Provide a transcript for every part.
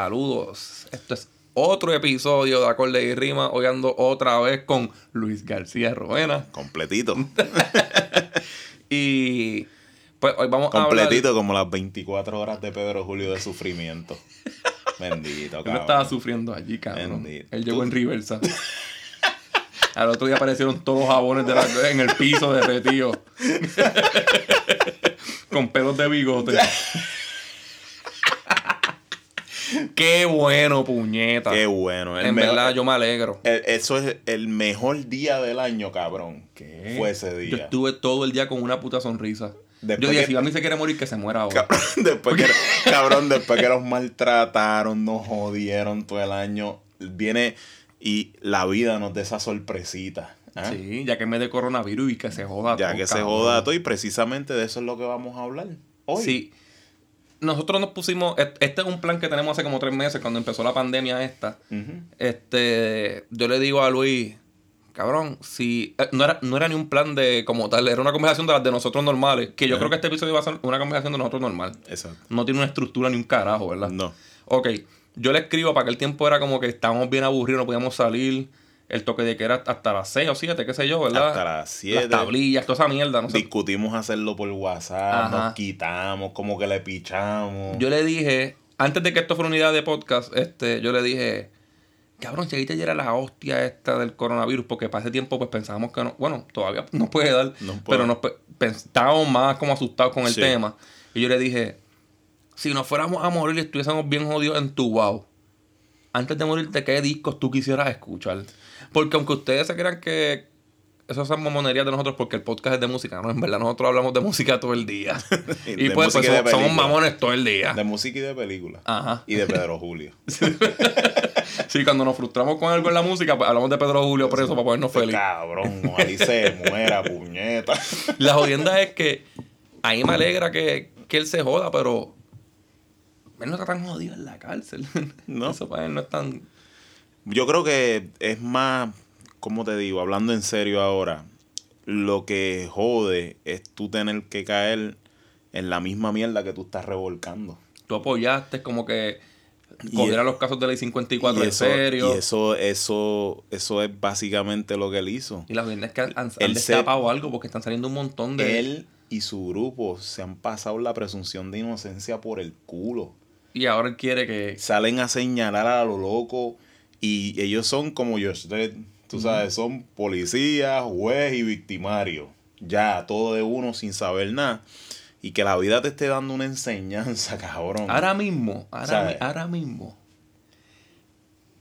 Saludos. Esto es otro episodio de Acorde y Rima. Hoy ando otra vez con Luis García Roena. Completito. y pues hoy vamos a. Completito como las 24 horas de Pedro Julio de sufrimiento. Bendito, Él cabrón. no estaba sufriendo allí, cabrón. Bendito. Él llegó en reversa. Al otro día aparecieron todos los jabones de la- en el piso derretido. Con pelos de bigote. Qué bueno, puñeta. Qué bueno. el en mejor- verdad, yo me alegro. el- eso es el mejor día del año, cabrón. ¿Qué? Fue ese Yo día. estuve todo el día con una puta sonrisa. Después yo dije, que- si a mí se quiere morir, que se muera ahora. Cabrón, después que, cabrón, después que nos maltrataron, nos jodieron todo el año, viene y la vida nos da esa sorpresita. ¿ah? Sí, ya que me de coronavirus y que se joda Ya todo, que se joda todo y precisamente de eso es lo que vamos a hablar hoy. Sí. Nosotros nos pusimos. Este es un plan que tenemos hace como tres meses, cuando empezó la pandemia esta. Este. Yo le digo a Luis, cabrón, si. eh, no, era, no era ni un plan de como tal, era una conversación de las de nosotros normales. Que yo creo que este episodio va a ser una conversación de nosotros normal. Exacto. No tiene una estructura ni un carajo, ¿verdad? No. Ok, yo le escribo para que el tiempo era como que estábamos bien aburridos, no podíamos salir. El toque de que era hasta las 6 o 7, qué sé yo, ¿verdad? Hasta las 7. Las tablillas, toda esa mierda, no sé. Discutimos hacerlo por WhatsApp, Ajá. nos quitamos, como que le pichamos. Yo le dije, antes de que esto fuera una idea de podcast, este, yo le dije, cabrón, si ahí te llega la hostia esta del coronavirus, porque para ese tiempo pues pensábamos que no, bueno, todavía no puede dar, No puede. pero nos estábamos más como asustados con el Sí. tema. Y yo le dije, si nos fuéramos a morir y estuviésemos bien jodidos en tu wow, antes de morirte, ¿qué discos tú quisieras escuchar? Porque aunque ustedes se crean que eso son mamonerías de nosotros porque el podcast es de música, no, en verdad nosotros hablamos de música todo el día. y De pues, pues, y somos, mamones todo el día. De música y de película. Ajá. Y de Pedro Julio. Sí, cuando nos frustramos con algo en la música, pues hablamos de Pedro Julio preso para ponernos Este felices. cabrón, y se muera, puñeta. La jodienda es que a mí me alegra que, que él se joda, pero él no está tan jodido en la cárcel. No. Eso para él no es tan... Yo creo que es más, ¿cómo te digo? Hablando en serio ahora, lo que jode es tú tener que caer en la misma mierda que tú estás revolcando. Tú apoyaste como que coger los casos de ley 54 y en eso, serio. Y eso, eso, eso es básicamente lo que él hizo. Y la jodienda es que han, han Él se- destapado algo porque están saliendo un montón de... Él y su grupo se han pasado la presunción de inocencia por el culo. Y ahora él quiere que... Salen a señalar a lo loco y ellos son como yo, tú sabes, son policías, juez y victimario. Ya, todo de uno sin saber nada. Y que la vida te esté dando una enseñanza, cabrón. Ahora mismo, ahora, ¿Sabes? mi- ahora mismo,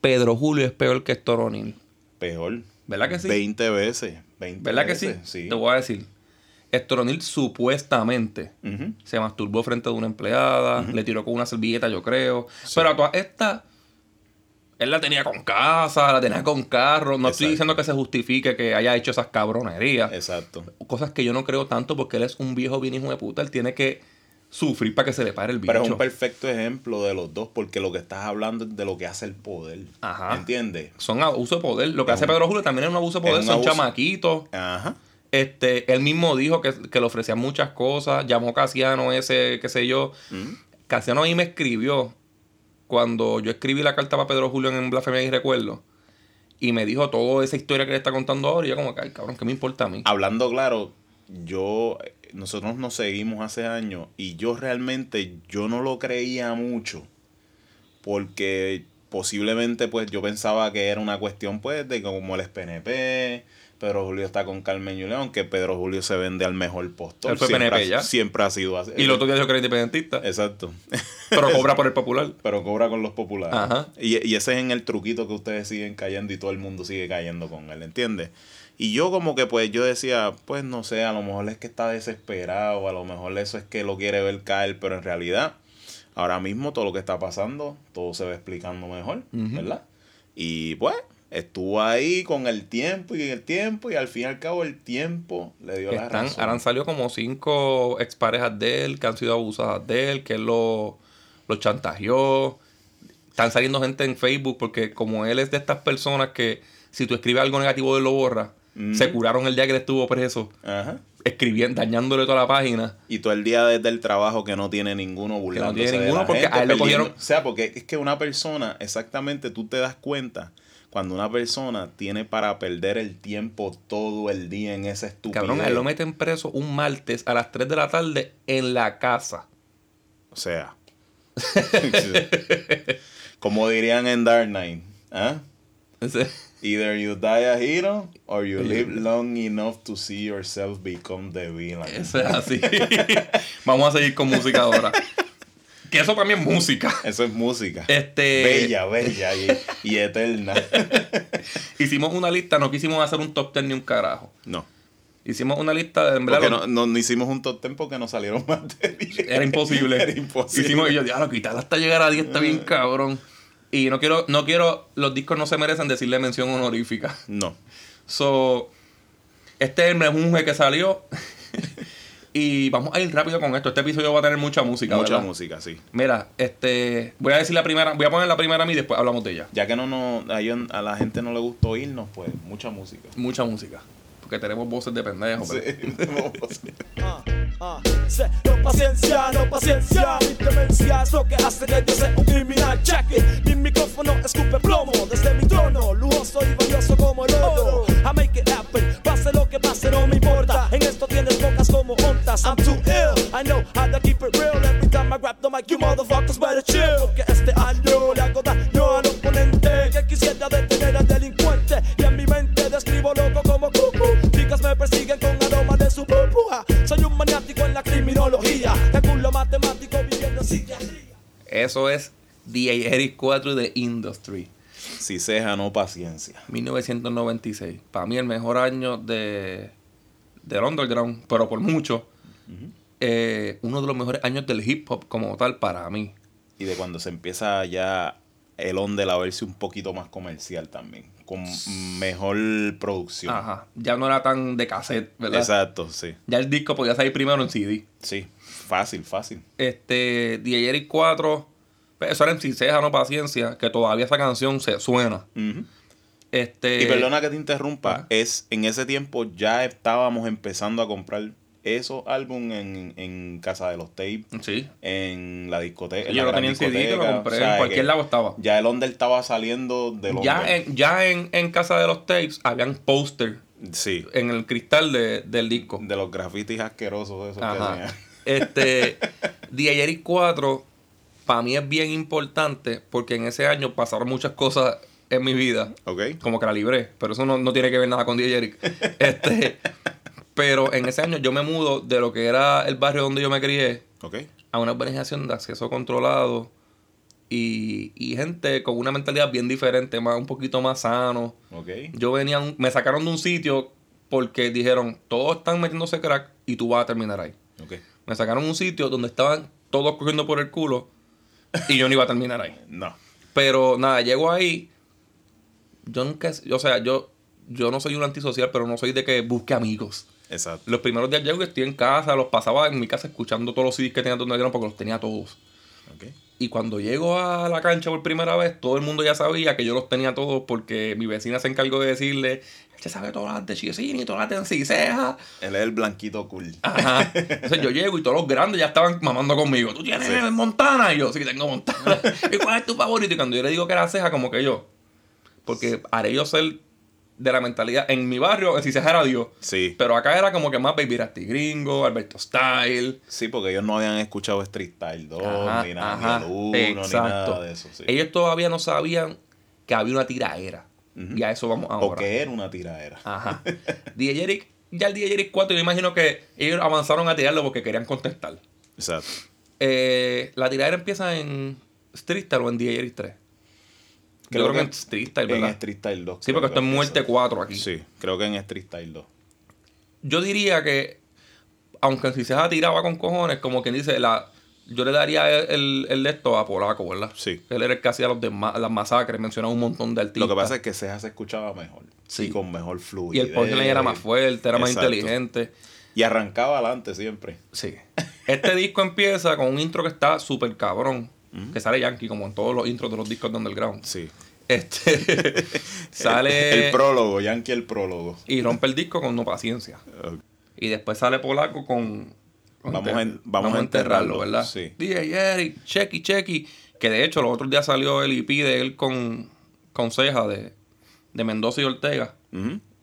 Pedro Julio es peor que Storonil. Peor. ¿Verdad que sí? 20 veces. 20 ¿Verdad que sí? veces, Sí. Te voy a decir. Estoronil supuestamente se masturbó frente a una empleada, le tiró con una servilleta, yo creo. Pero a todas estas, él la tenía con casa, la tenía con carro. No estoy diciendo que se justifique que haya hecho esas cabronerías. Exacto. Cosas que yo no creo tanto porque él es un viejo bien hijo de puta. Él tiene que sufrir para que se le pare el bicho. Pero es un perfecto ejemplo de los dos, porque lo que estás hablando es de lo que hace el poder. Ajá. ¿Entiendes? Son abuso de poder. Lo que Es hace Pedro Julio también es un abuso de poder. Son abuso. chamaquitos. Ajá. Este, él mismo dijo que, que le ofrecían muchas cosas. Llamó a Casiano ese, qué sé yo. Mm. Casiano ahí me escribió cuando yo escribí la carta para Pedro Julio en Blasfemia y Recuerdo. Y me dijo toda esa historia que le está contando ahora. Y yo como cabrón, ¿qué me importa a mí? Hablando claro, yo, nosotros nos seguimos hace años y yo realmente, yo no lo creía mucho porque posiblemente pues yo pensaba que era una cuestión pues de como él es PNP, Pedro Julio está con Carmen León, que Pedro Julio se vende al mejor postor. Él fue siempre, PNP ha, ya. siempre ha sido así. Y el otro día dijo que era independentista. Exacto. pero cobra por el popular. Pero cobra con los populares. Ajá. Y, y ese es en el truquito que ustedes siguen cayendo y todo el mundo sigue cayendo con él, ¿entiendes? Y yo como que pues yo decía, pues no sé, a lo mejor es que está desesperado, a lo mejor eso es que lo quiere ver caer, pero en realidad ahora mismo todo lo que está pasando, todo se va explicando mejor. ¿verdad? Y pues estuvo ahí con el tiempo y el tiempo y al fin y al cabo el tiempo le dio la Están, razón. ahora han salido como cinco exparejas de él que han sido abusadas de él, que él lo, lo chantajeó. Están saliendo gente en Facebook porque como él es de estas personas que si tú escribes algo negativo de él lo borra, se curaron el día que él estuvo preso. Ajá. Escribiendo, dañándole toda la página. Y todo el día desde el trabajo que no tiene ninguno burlándose tiene de ninguno porque gente, a él lo cogieron- O sea, porque es que una persona, exactamente, tú te das cuenta cuando una persona tiene para perder el tiempo todo el día en esa estupidez. Cabrón, a él lo meten preso un martes a las 3 de la tarde en la casa. O sea. como dirían en Dark Knight. ¿ah? Either you die a hero or you live long enough to see yourself become the villain. Eso es así. Vamos a seguir con música ahora. Que eso también es música. Eso es música. Este. Bella, bella y, y eterna. Hicimos una lista, no quisimos hacer un top 10 ni un carajo. No. Hicimos una lista de en verdad, Porque no, no, no hicimos un top ten porque no salieron más de 10. Era imposible. Era imposible. Hicimos, y yo, diablo, quitarla hasta llegar a 10 está bien cabrón. Y no quiero, no quiero, los discos no se merecen decirle mención honorífica. No. So, este es el mejunje que salió. y vamos a ir rápido con esto. Este episodio va a tener mucha música. Mucha ¿verdad? música, sí. Mira, este, voy a decir la primera, voy a poner la primera a mí y después hablamos de ella. Ya que no, no a, ellos- a la gente no le gustó oírnos, pues mucha música. Mucha música. Porque tenemos voces de pendejos. Sí. pero- Ah, ah, sé, no paciencia, no paciencia. Mi demencia es lo que hace que yo sea un criminal. It. Mi micrófono escupe plomo desde mi trono. Lujoso y valioso como el oro. I make it happen. Pase lo que pase, no me importa. En esto tienes pocas como ontas. I'm too ill. I know how to keep it real. Every time I grab the mic, you motherfuckers better chill. Porque Eso es The Eric 4 de Industry. Si ceja, no paciencia. 1996. Para mí el mejor año de del underground, pero por mucho. Eh, uno de los mejores años del hip hop como tal para mí. Y de cuando se empieza ya el on de la verse un poquito más comercial también. Con mejor producción. Ajá. Ya no era tan de cassette, ¿verdad? Exacto, sí. Ya el disco podía salir primero en CD. Sí. Fácil, fácil. Este, DJ Eric 4, pues, eso era en Ciceja, no paciencia, que todavía esa canción se suena. Este, Y perdona que te interrumpa, es en ese tiempo ya estábamos empezando a comprar esos álbumes en, en Casa de los Tapes, Sí. en la discoteca. Yo lo tenía en CD, que lo compré, o sea, en cualquier lado estaba. Ya el under estaba saliendo del Ya, under. en, ya en, en casa de los tapes habían póster Sí, en el cristal de- del disco. de los grafitis asquerosos esos que tenía. Este, DJ Eric 4, para mí es bien importante porque en ese año pasaron muchas cosas en mi vida. ¿Ok? Como que la libré, pero eso no, no tiene que ver nada con DJ Eric. Este, pero en ese año yo me mudo de lo que era el barrio donde yo me crié a una organización de acceso controlado y, y gente con una mentalidad bien diferente, más, un poquito más sano. ¿Ok? Yo venía, un- me sacaron de un sitio porque dijeron, todos están metiéndose crack y tú vas a terminar ahí. ¿Ok? Me sacaron de un sitio donde estaban todos cogiendo por el culo y yo no iba a terminar ahí. No. Pero nada, llego ahí. Yo nunca, o sea, yo, yo no soy un antisocial, pero no soy de que busque amigos. Exacto. Los primeros días llego y estoy en casa, los pasaba en mi casa escuchando todos los CDs que tenía donde porque los tenía todos. ¿Ok? Y cuando llego a la cancha por primera vez, todo el mundo ya sabía que yo los tenía todos porque mi vecina se encargó de decirle, este sabe todas las de Chiesini, todas las de Enciseja. Él es el blanquito cool. Ajá. Entonces yo llego y todos los grandes ya estaban mamando conmigo. ¿Tú tienes Montana? Y yo, sí, tengo Montana. ¿Y cuál es tu favorito? Y cuando yo le digo que era ceja, como que yo. Porque haré yo ser de la mentalidad. En mi barrio, si ceja era Dios. Sí. Pero acá era como que más Baby Rasty Gringo, Alberto Style. Sí, porque ellos no habían escuchado Street Style 2, Ajá, ni nada, ajá, ni el 1, ni nada de eso. Sí. Ellos todavía no sabían que había una tiraera. Ujú. Y a eso vamos o ahora. que era una tiradera. Ajá. DJ Eric, ya el DJ Eric 4, yo imagino que ellos avanzaron a tirarlo porque querían contestar. Exacto. Eh, la tiradera empieza en Street Style o en DJ Eric 3. Creo, que en Street Style, En ¿verdad? Street Style 2. Sí, creo porque que esto es muerte empieza. 4 aquí. Sí, creo que en Street Style 2. Yo diría que, aunque si se tiraba con cojones, como quien dice, la, yo le daría el, el, el de esto a Polaco, ¿verdad? Sí. Él era el que hacía los las masacres, mencionaba un montón de artistas. Lo que pasa es que Ceja se escuchaba mejor. Sí. Y con mejor Y fluidez. el punchline era más fuerte, era más Exacto. inteligente. Y arrancaba adelante siempre. Sí. Este disco empieza con un intro que está súper cabrón. Que sale Yankee, como en todos los intros de los discos de Underground. Sí. Este. sale. El prólogo, Yankee el prólogo. y rompe el disco con no paciencia. Y después sale Polaco con. Vamos en- vamos a enterrarlo, ¿verdad? sí. DJ Eric, Checky, Checky. Que de hecho, los otros días salió el EP de él con, con Ceja de, de Mendoza y Ortega.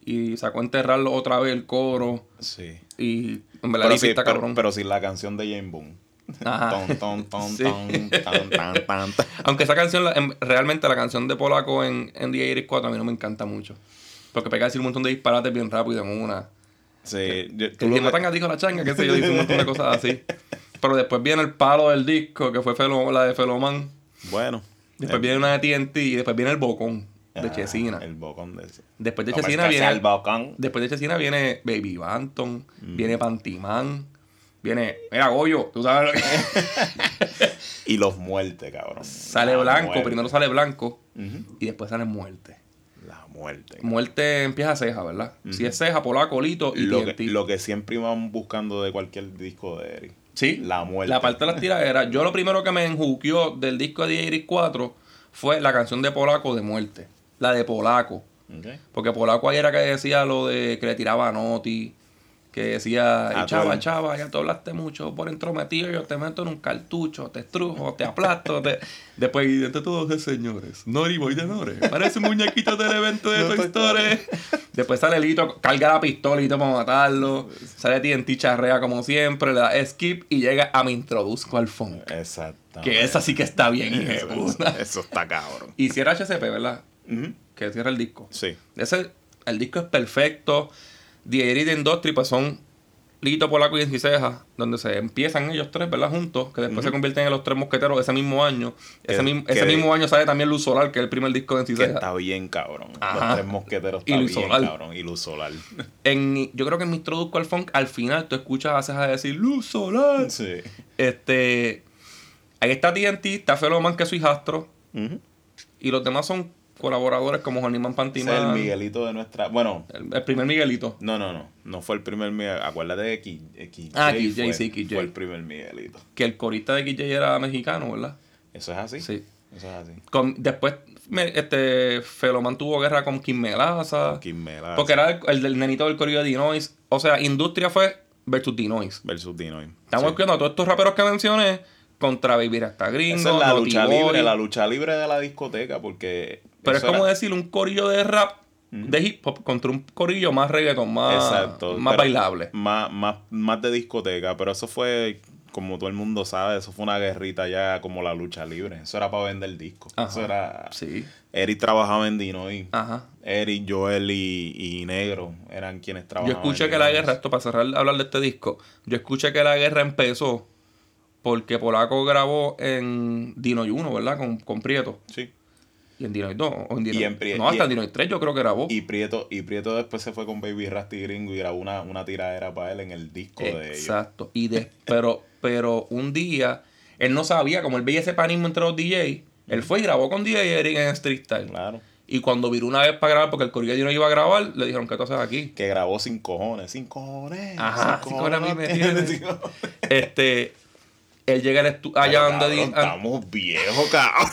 Y sacó a enterrarlo otra vez el coro. Sí. Y en verdad Pero, sí, está pero, cabrón. pero sin la canción de Jane Boone. Aunque esa canción, realmente la canción de Polaco en, en DJ Eric 4 a mí no me encanta mucho. Porque pega a decir un montón de disparates bien rápido en una. Sí, yo- Que lo que- matan a dijo la changa, qué sé yo, dice un montón de cosas así. Pero después viene el palo del disco, que fue Felo- la de Feloman. Bueno. Después viene una de TNT y después viene el Bocón de ah, Chesina. El bocón de Después de ¿Cómo Chesina que viene. el bocón? Después de Chesina viene Baby Banton, Mm. viene Pantimán, viene. Mira, Goyo, tú sabes lo que. Y los muertes, cabrón. sale La Blanco, muerte. primero sale Blanco y después sale Muerte. Muerte. Muerte empieza ceja, ¿verdad? Si es ceja, polaco, lito y Lo que, lo que siempre iban buscando de cualquier disco de Eric. Sí. La muerte. La parte de las tiraderas. Yo lo primero que me enjuqueó del disco de Iris 4 fue la canción de Polaco de muerte. La de Polaco. Porque Polaco ayer era que decía lo de que le tiraba a Noti. Que decía, Ah, "Y chava, tú- chava, ya te hablaste mucho por entrometido, yo te meto en un cartucho, te estrujo, te aplasto. te-". Después, y entre todos los señores, Nori Boy de Nore, parece un muñequito del evento de Toy Story. Después sale Lito, carga la pistolita para matarlo. Sale TNT charrea como siempre, le da skip y llega a me introduzco al funk. Exacto. Que esa sí que está bien, Eso, puta. eso está cabrón. Y cierra HCP, ¿verdad? Ujú. Que cierra el disco. Sí. Ese, el disco es perfecto. Elite Industry, pues son Lito, Polaco y Enciseja, donde se empiezan ellos tres, ¿verdad? Juntos, que después se convierten en los tres mosqueteros ese mismo año. Que- ese mismo, que- ese mismo año sale también Luz Solar, que es el primer disco de Enciseja. está bien cabrón. Ajá. Los tres mosqueteros Y está Luz bien Solar. cabrón. Y Luz Solar. En, yo creo que en mi introduzco al funk, al final tú escuchas a Ceja decir Luz Solar. sí. Este. Ahí está TNT, está Feloman, que es su hijastro. Y los demás son colaboradores como Ese Pantimán. es el Miguelito de nuestra. Bueno, El, el primer Miguelito. no, no, no. No fue el primer Miguel. Acuérdate de X, XJ. Ah, KJ, fue, sí, KJ. Fue el primer Miguelito. Que el corista de KJ era mexicano, ¿verdad? ¿Eso es así? Sí. Eso es así. Con, después, me- este, Feloman tuvo guerra con Kim Melaza. Kim Melaza Porque era el, el del nenito del corrido de Dinois. O sea, Industria fue versus Dinois. Versus Dinoy. Estamos Sí. viendo a todos estos raperos que mencioné contra Baby Rasta Gringo, Esa es la Naughty lucha Boy. libre, la lucha libre de la discoteca, porque. Pero es como era- decir un corillo de rap, de hip hop, contra un corillo más reggaeton, más, Exacto. más bailable. Más, más, más de discoteca, pero eso fue, como todo el mundo sabe, eso fue una guerrita ya como la lucha libre. Eso era para vender discos. Ajá. Eso era. Sí. Eric trabajaba en Dinoy. Ajá. Eric, Joel y, y Negro eran quienes Yo trabajaban. escuché en que la guerra, esto para cerrar hablar de este disco, yo escuché que la guerra empezó porque Polaco grabó en Dinoy 1, ¿verdad? Con, con Prieto. Sí. Y en Dinoy 2. O en Dinoy, Y en Pri- no, hasta y- en Dinoy 3 yo creo que grabó. Y Prieto, y Prieto después se fue con Baby Rasty Gringo y grabó una, una tiradera para él en el disco de ellos. Exacto. Y de, pero, pero un día, él no sabía, como él veía ese panismo entre los DJs, él fue y grabó con DJ Eric en Street Style. Claro. Y cuando viró una vez para grabar, porque el corillo no iba a grabar, le dijeron, ¿qué tú haces aquí? Que grabó sin cojones. Sin cojones. Ajá, sin sin cojones sin cojones. Este, él llega allá donde ah, Estamos viejos, cabrón.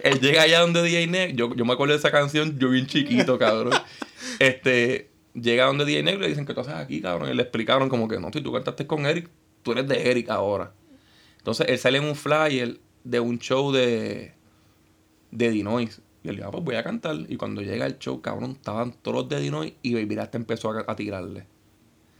él llega allá donde DJ Negro, yo, yo me acuerdo de esa canción, yo bien chiquito, cabrón. Este, llega donde DJ Negro y le dicen, ¿qué tú haces aquí, cabrón? Y le explicaron como que, no, si tú cantaste con Eric, tú eres de Eric ahora. Entonces, él sale en un flyer de un show de, de Dinois. Y él dijo, ah, pues voy a cantar. Y cuando llega el show, cabrón, estaban todos los de Dinois y Baby Rasta empezó a, a tirarle.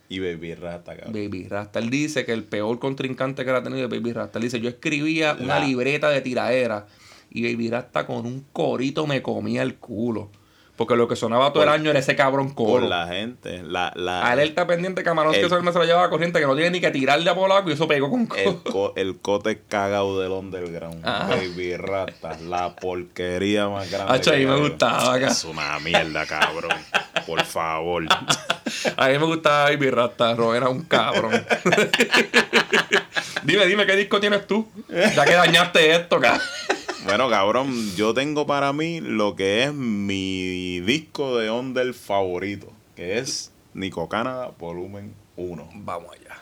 Y Baby Rata, cabrón. Baby Rasta. Él dice que el peor contrincante que ha tenido es Baby Rasta. Él dice, yo escribía una La- libreta de tiraera y Baby Rasta con un corito me comía el culo. Porque lo que sonaba todo el Por- año era ese cabrón Por coro. la gente. La, la, Alerta pendiente, camarón, que El- eso me se lo llevaba a corriente, que no tiene ni que tirarle a Polaco y eso pegó con el, coro. co- el cote cagado del underground. Ajá. Baby Rata. La porquería más grande. Hacho, a mí que me gustaba, ca- Es una mierda, cabrón. Por favor. A mí me gustaba Baby Rasta, Ro, era un cabrón. dime, dime, ¿qué disco tienes tú? Ya que dañaste esto, cabrón. Bueno, cabrón, yo tengo para mí lo que es mi disco de Onder favorito, que es Nico Canada Volumen 1. Vamos allá.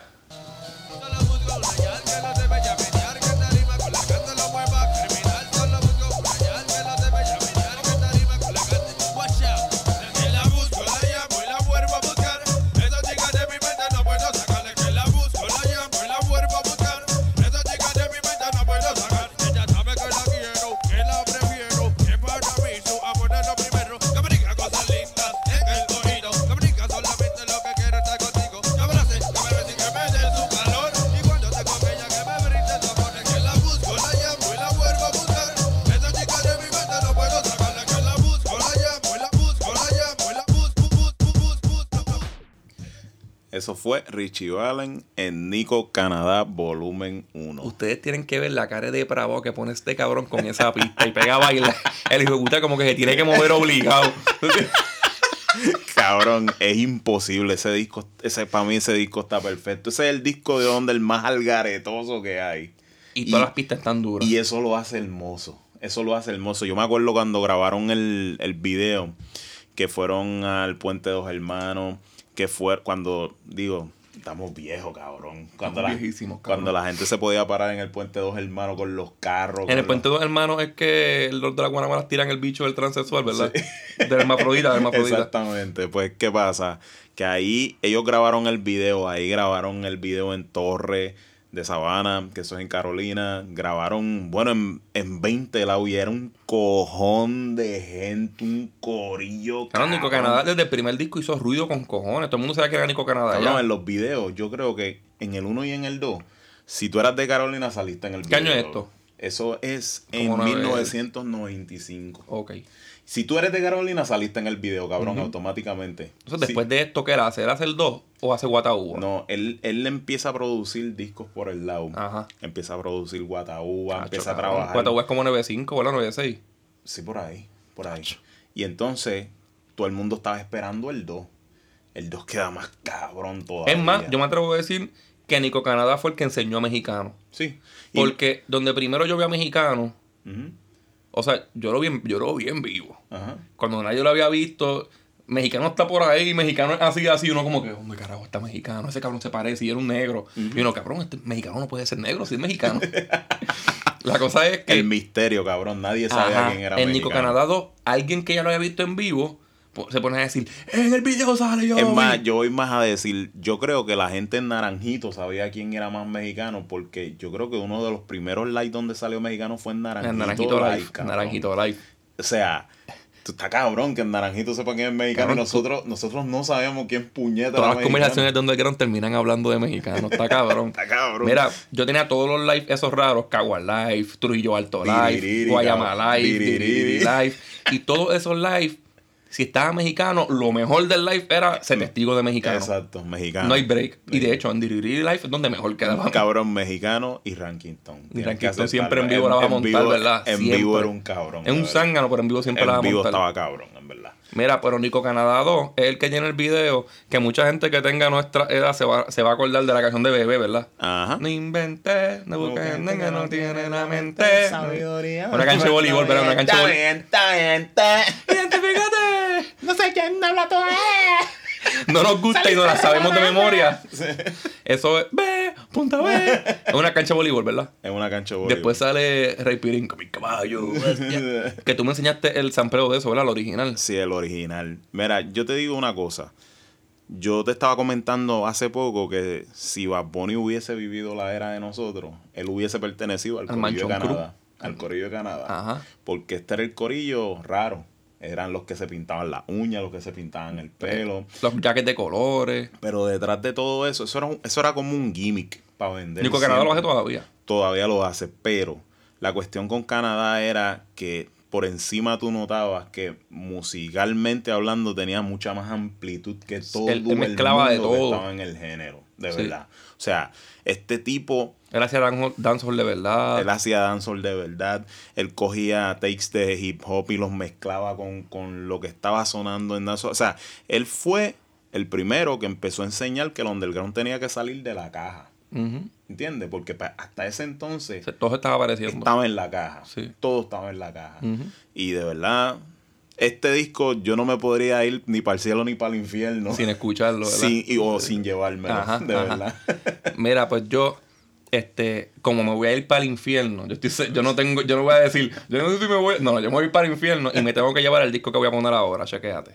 Eso fue Richie Allen en Nico Canadá Volumen 1. Ustedes tienen que ver la cara de bravo que pone este cabrón con esa pista y pega a bailar. El hijo puta como que se tiene que mover obligado. Cabrón, es imposible. Ese disco, ese, para mí ese disco está perfecto. Ese es el disco de onda el más algaretoso que hay. Y todas las pistas están duras. Y eso lo hace hermoso. Eso lo hace hermoso. Yo me acuerdo cuando grabaron el, el video, que fueron al Puente de Dos Hermanos, que fue cuando, digo, estamos viejos, cabrón. Cuando, Estamos la, viejísimos, cabrón. cuando la gente se podía parar en el Puente Dos Hermanos con los carros. En el puente dos hermanos es que los de la Guanabara tiran el bicho del transexual, ¿verdad? Del hermafrodita, del hermafrodita. Exactamente. Pues, ¿qué pasa? Que ahí ellos grabaron el video, ahí grabaron el video en Torre de Sabana, que eso es en Carolina. Grabaron, bueno, en, en 20 lados y era un cojón de gente, un corillo. Claro, Nico. Canadá desde el primer disco hizo ruido con cojones. Todo el mundo sabía que era Nico Canadá. Ya. en los videos, yo creo que en el 1 y en el 2, si tú eras de Carolina, saliste en el ¿Qué video. año es esto? Eso es en Como nueve- 1995. Ok. Si tú eres de Carolina, saliste en el video, cabrón, automáticamente. Entonces, Sí. después de esto, ¿qué era? ¿Hacer hacer dos o hace Guataúba? No, él, él empieza a producir discos por el lado. Ajá. Empieza a producir Guataúba, empieza a trabajar. Guataúba es como 9.5, ¿verdad? 9.6. Sí, por ahí, por ahí. Y entonces, todo el mundo estaba esperando el 2. El 2 queda más cabrón todavía. Es más, yo me atrevo a decir que Nico Canadá fue el que enseñó a mexicano. Sí. Y- Porque donde primero yo vi a mexicano, o sea, yo lo vi, en- yo lo vi en vivo. Ajá. Cuando nadie lo había visto, mexicano está por ahí, mexicano es así, así, uno como que, ¿dónde carajo está mexicano? Ese cabrón se parece y era un negro. Y uno, cabrón, este mexicano no puede ser negro, si es mexicano. La cosa es que El misterio, cabrón. Nadie sabía ajá, quién era en Nico. Canadá 2, alguien que ya lo había visto en vivo, se pone a decir, en el video sale yo. Es más, vi". yo voy más a decir, yo creo que la gente en Naranjito sabía quién era más mexicano, porque yo creo que uno de los primeros live donde salió mexicano fue en Naranjito, en Naranjito Live, Live. cabrón. Naranjito Live. O sea, tú está cabrón que en Naranjito sepa quién es mexicano Cabrón, y nosotros, nosotros no sabíamos quién puñeta Todas las conversaciones de Underground terminan hablando de mexicanos. Está cabrón. Está cabrón. Mira, yo tenía todos los live esos raros, Caguas Live, Trujillo Alto Live, Guayama. Live, Live. Y todos esos live, si estaba mexicano, lo mejor del live era ser testigo de mexicano. Exacto, mexicano. No hay break. Y de hecho, en Diririri Live es donde mejor quedaba. Cabrón mexicano y Rankington. Y Rankington siempre en vivo la va a montar, vivo- ¿verdad? En Siempre. vivo era un cabrón. Es un zángano, pero en vivo siempre la va En a vivo montar. estaba cabrón, en verdad. Mira, pero Nico Canadá 2 es el que tiene el video que mucha gente que tenga nuestra edad se va, se va a acordar de la canción de Bebé, ¿verdad? Ajá. No inventé, no busqué, que no tiene la mente. Sabiduría. Una cancha de voleibol, ¿verdad? Una cancha de voleibol. ¡Identifícate! No sé quién habla todo. No nos gusta y no la sabemos de memoria. Eso es B, punta B. Es una cancha de voleibol, ¿verdad? Es una cancha de voleibol. Después sale Rey Pirín con mi caballo. bestia. que tú me enseñaste el sampleo de eso, ¿verdad? El original. Sí, el original. Mira, yo te digo una cosa. Yo te estaba comentando hace poco que si Bad Bunny hubiese vivido la era de nosotros, él hubiese pertenecido al, Al Corillo de Canadá. Al Corillo de Canadá. Ajá. Porque este era el corillo raro. Eran los que se pintaban las uñas, los que se pintaban el pelo. Los jackets de colores. Pero detrás de todo eso, eso era, eso era como un gimmick para vender. Nico Canadá lo hace todavía. Todavía lo hace, pero la cuestión con Canadá era que por encima tú notabas que musicalmente hablando tenía mucha más amplitud que todo él el mezclaba de mundo que todo. estaba en el género, de Sí. verdad. O sea, este tipo Él hacía dancehall- de verdad. él hacía dancehall de verdad. Él cogía takes de hip hop y los mezclaba con, con lo que estaba sonando en dancehall. O sea, él fue el primero que empezó a enseñar que el underground tenía que salir de la caja. Ujú. ¿Entiendes? Porque hasta ese entonces O sea, Todo estaba apareciendo. estaba en la caja. Sí. Todo estaba en la caja. Y de verdad, este disco yo no me podría ir ni para el cielo ni para el infierno. Sin escucharlo, ¿verdad? Sin- y- o sin llevármelo, Ajá, de ajá. verdad. Mira, pues yo, este, como me voy a ir para el infierno, yo estoy, yo no tengo, yo no voy a decir, yo no sé si me voy, no, yo me voy para el infierno y me tengo que llevar el disco que voy a poner ahora, chequéate.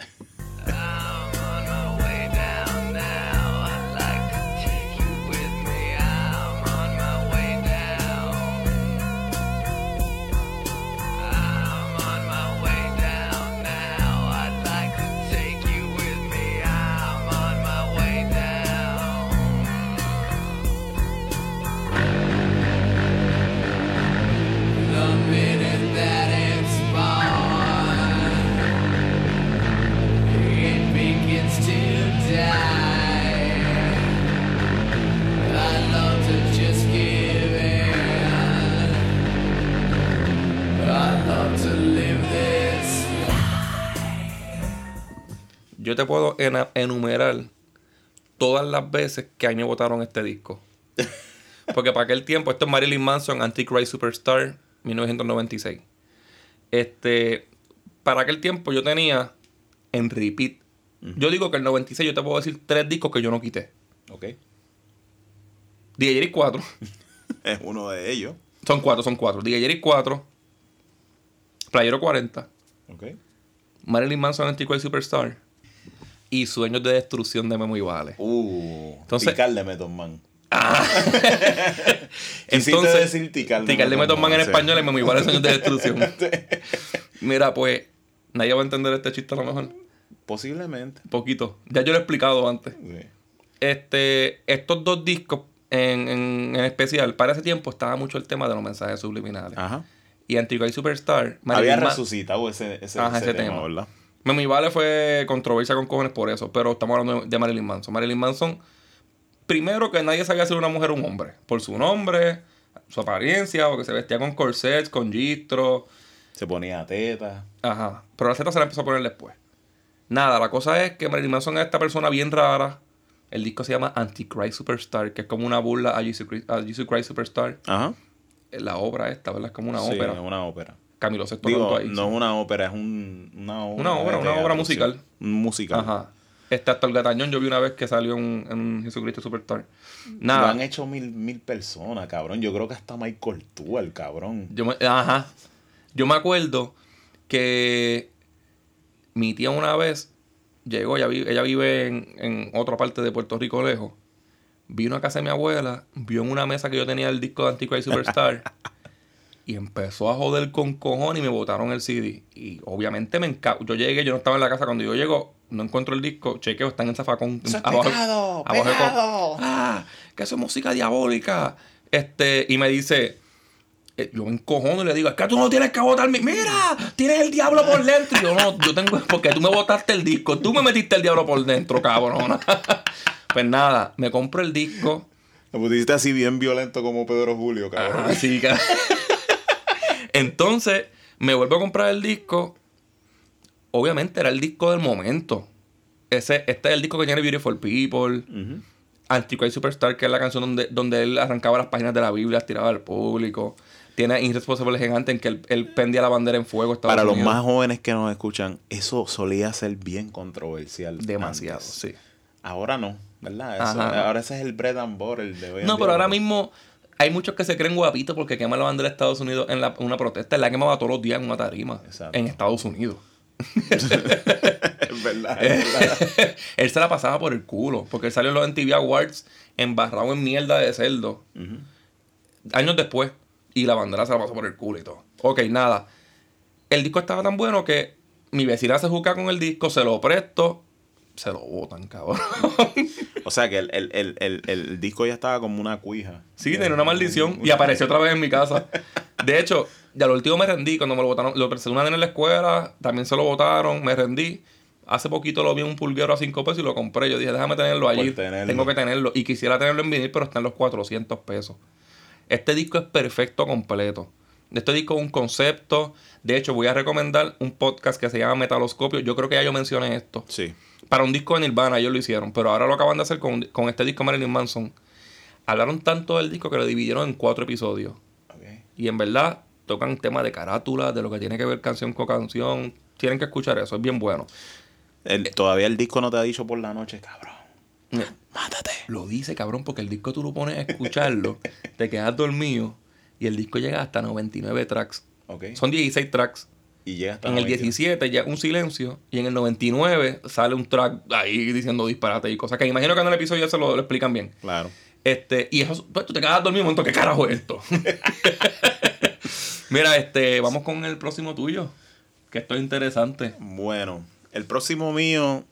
Te puedo enumerar todas las veces que a mí me votaron este disco. Porque para aquel tiempo, esto es Marilyn Manson, Antichrist Superstar, 1996. Este, para aquel tiempo yo tenía en repeat. Yo digo que el 96 yo te puedo decir tres discos que yo no quité. Ok. DJ Jerry 4. Es uno de ellos. Son cuatro, son cuatro. DJ Jerry 4. Playero 40. Ok. Marilyn Manson Antichrist Superstar. Y Sueños de Destrucción de Memo y Vale. Uh, Entonces- Tical de Method Man. Quisiste Entonces, decir Tical de Tical de Method Man en sí. español y Memo y Vale Sueños de Destrucción. Mira, pues, nadie va a entender este chiste a lo mejor. Posiblemente. Poquito. Ya yo lo he explicado antes. Sí. Este, estos dos discos en, en, en especial, para ese tiempo estaba mucho el tema de los mensajes subliminales. Ajá. Y Antichrist Superstar. Había resucitado ese, ese, Ajá, ese ese tema, tema. ¿verdad? Memo y Vale fue controversia con cojones por eso, pero estamos hablando de Marilyn Manson. Marilyn Manson, primero que nadie sabía ser una mujer o un hombre, por su nombre, su apariencia, porque se vestía con corsets, con gistro, Se ponía teta. ajá. Pero la Z se la empezó a poner después. Nada, la cosa es que Marilyn Manson es esta persona bien rara. El disco se llama Antichrist Superstar, que es como una burla a Jesus Christ, a Jesus Christ Superstar. Ajá. La obra esta, ¿verdad? Es como una Sí, ópera. es una ópera. Camilo VI Digo, ahí. no es una ópera, es un, una obra. Una obra, una obra musical. musical. Ajá. Este hasta el gatañón yo vi una vez que salió en, en Jesucristo Superstar. Lo Nada. han hecho mil, mil personas, cabrón. Yo creo que hasta Michael el cabrón. Yo me, ajá. Yo me acuerdo que mi tía una vez llegó, ella vive, ella vive en, en otra parte de Puerto Rico lejos. Vino a casa de mi abuela, vio en una mesa que yo tenía el disco de Antichrist Superstar y empezó a joder con cojones y me botaron el CD. Y obviamente me enca... Yo llegué, yo no estaba en la casa. Cuando yo llego, no encuentro el disco, chequeo, está en el zafacón. Abajo- abajo ah, que eso es música diabólica. Este, y me dice, eh, yo me encojono y le digo, es que tú no tienes que votar mi. Mira, tienes el diablo por dentro. Y yo no, yo tengo, porque tú me votaste el disco, tú me metiste el diablo por dentro, cabrón. pues nada, me compro el disco. Lo pusiste así bien violento como Pedro Julio, cabrón. Así que. Entonces, me vuelvo a comprar el disco. Obviamente era el disco del momento. Ese, este es el disco que tiene Beautiful People. Ujú. Antichrist Superstar, que es la canción donde, donde él arrancaba las páginas de la Biblia, tiraba al público. Tiene Irresponsible Gigante, en que él, él pendía la bandera en fuego. Estados Para los más jóvenes que nos escuchan, eso solía ser bien controversial. Demasiado, antes. sí. Ahora no, ¿verdad? Eso- ahora ese es el bread and butter de hoy No, pero ahora mismo hay muchos que se creen guapitos porque queman la bandera de Estados Unidos en la- una protesta. Él la quemaba todos los días en una tarima. Exacto. En Estados Unidos. Es verdad, es verdad. él se la pasaba por el culo. Porque él salió en los MTV Awards embarrado en mierda de cerdo. Años después. Y la bandera se la pasó por el culo y todo. Ok, nada. El disco estaba tan bueno que mi vecina se juzga con el disco, se lo presto, se lo botan, cabrón. O sea que el, el, el, el, el disco ya estaba como una cuija. Sí, tenía una maldición y apareció otra vez en mi casa. De hecho, ya lo último me rendí cuando me lo botaron. Lo presenté una vez en la escuela, también se lo botaron, me rendí. Hace poquito lo vi en un pulguero a 5 pesos y lo compré. Yo dije, déjame tenerlo allí. tenerlo. Tengo que tenerlo. Y quisiera tenerlo en vinil, pero está en los 400 pesos. Este disco es perfecto completo. Este disco es un concepto. De hecho, voy a recomendar un podcast que se llama Metaloscopio. Yo creo que ya yo mencioné esto. Sí. Para un disco de Nirvana ellos lo hicieron, pero ahora lo acaban de hacer con, con este disco Marilyn Manson. Hablaron tanto del disco que lo dividieron en cuatro episodios. Y en verdad tocan temas de carátula, de lo que tiene que ver canción con canción. Tienen que escuchar eso, es bien bueno. El- todavía el disco no te ha dicho por la noche, cabrón. Mátate. Lo dice, cabrón, porque el disco tú lo pones a escucharlo, te quedas dormido y el disco llega hasta 99 tracks. Son 16 tracks. Y llega hasta En el 90. 17 ya un silencio y en el 99 sale un track ahí diciendo disparate y cosas que imagino que en el episodio ya se lo, lo explican bien. Claro. Este, y eso, pues tú te quedas dormido un momento, ¿qué carajo es esto? Mira, este, vamos con el próximo tuyo. Que esto es interesante. Bueno, el próximo mío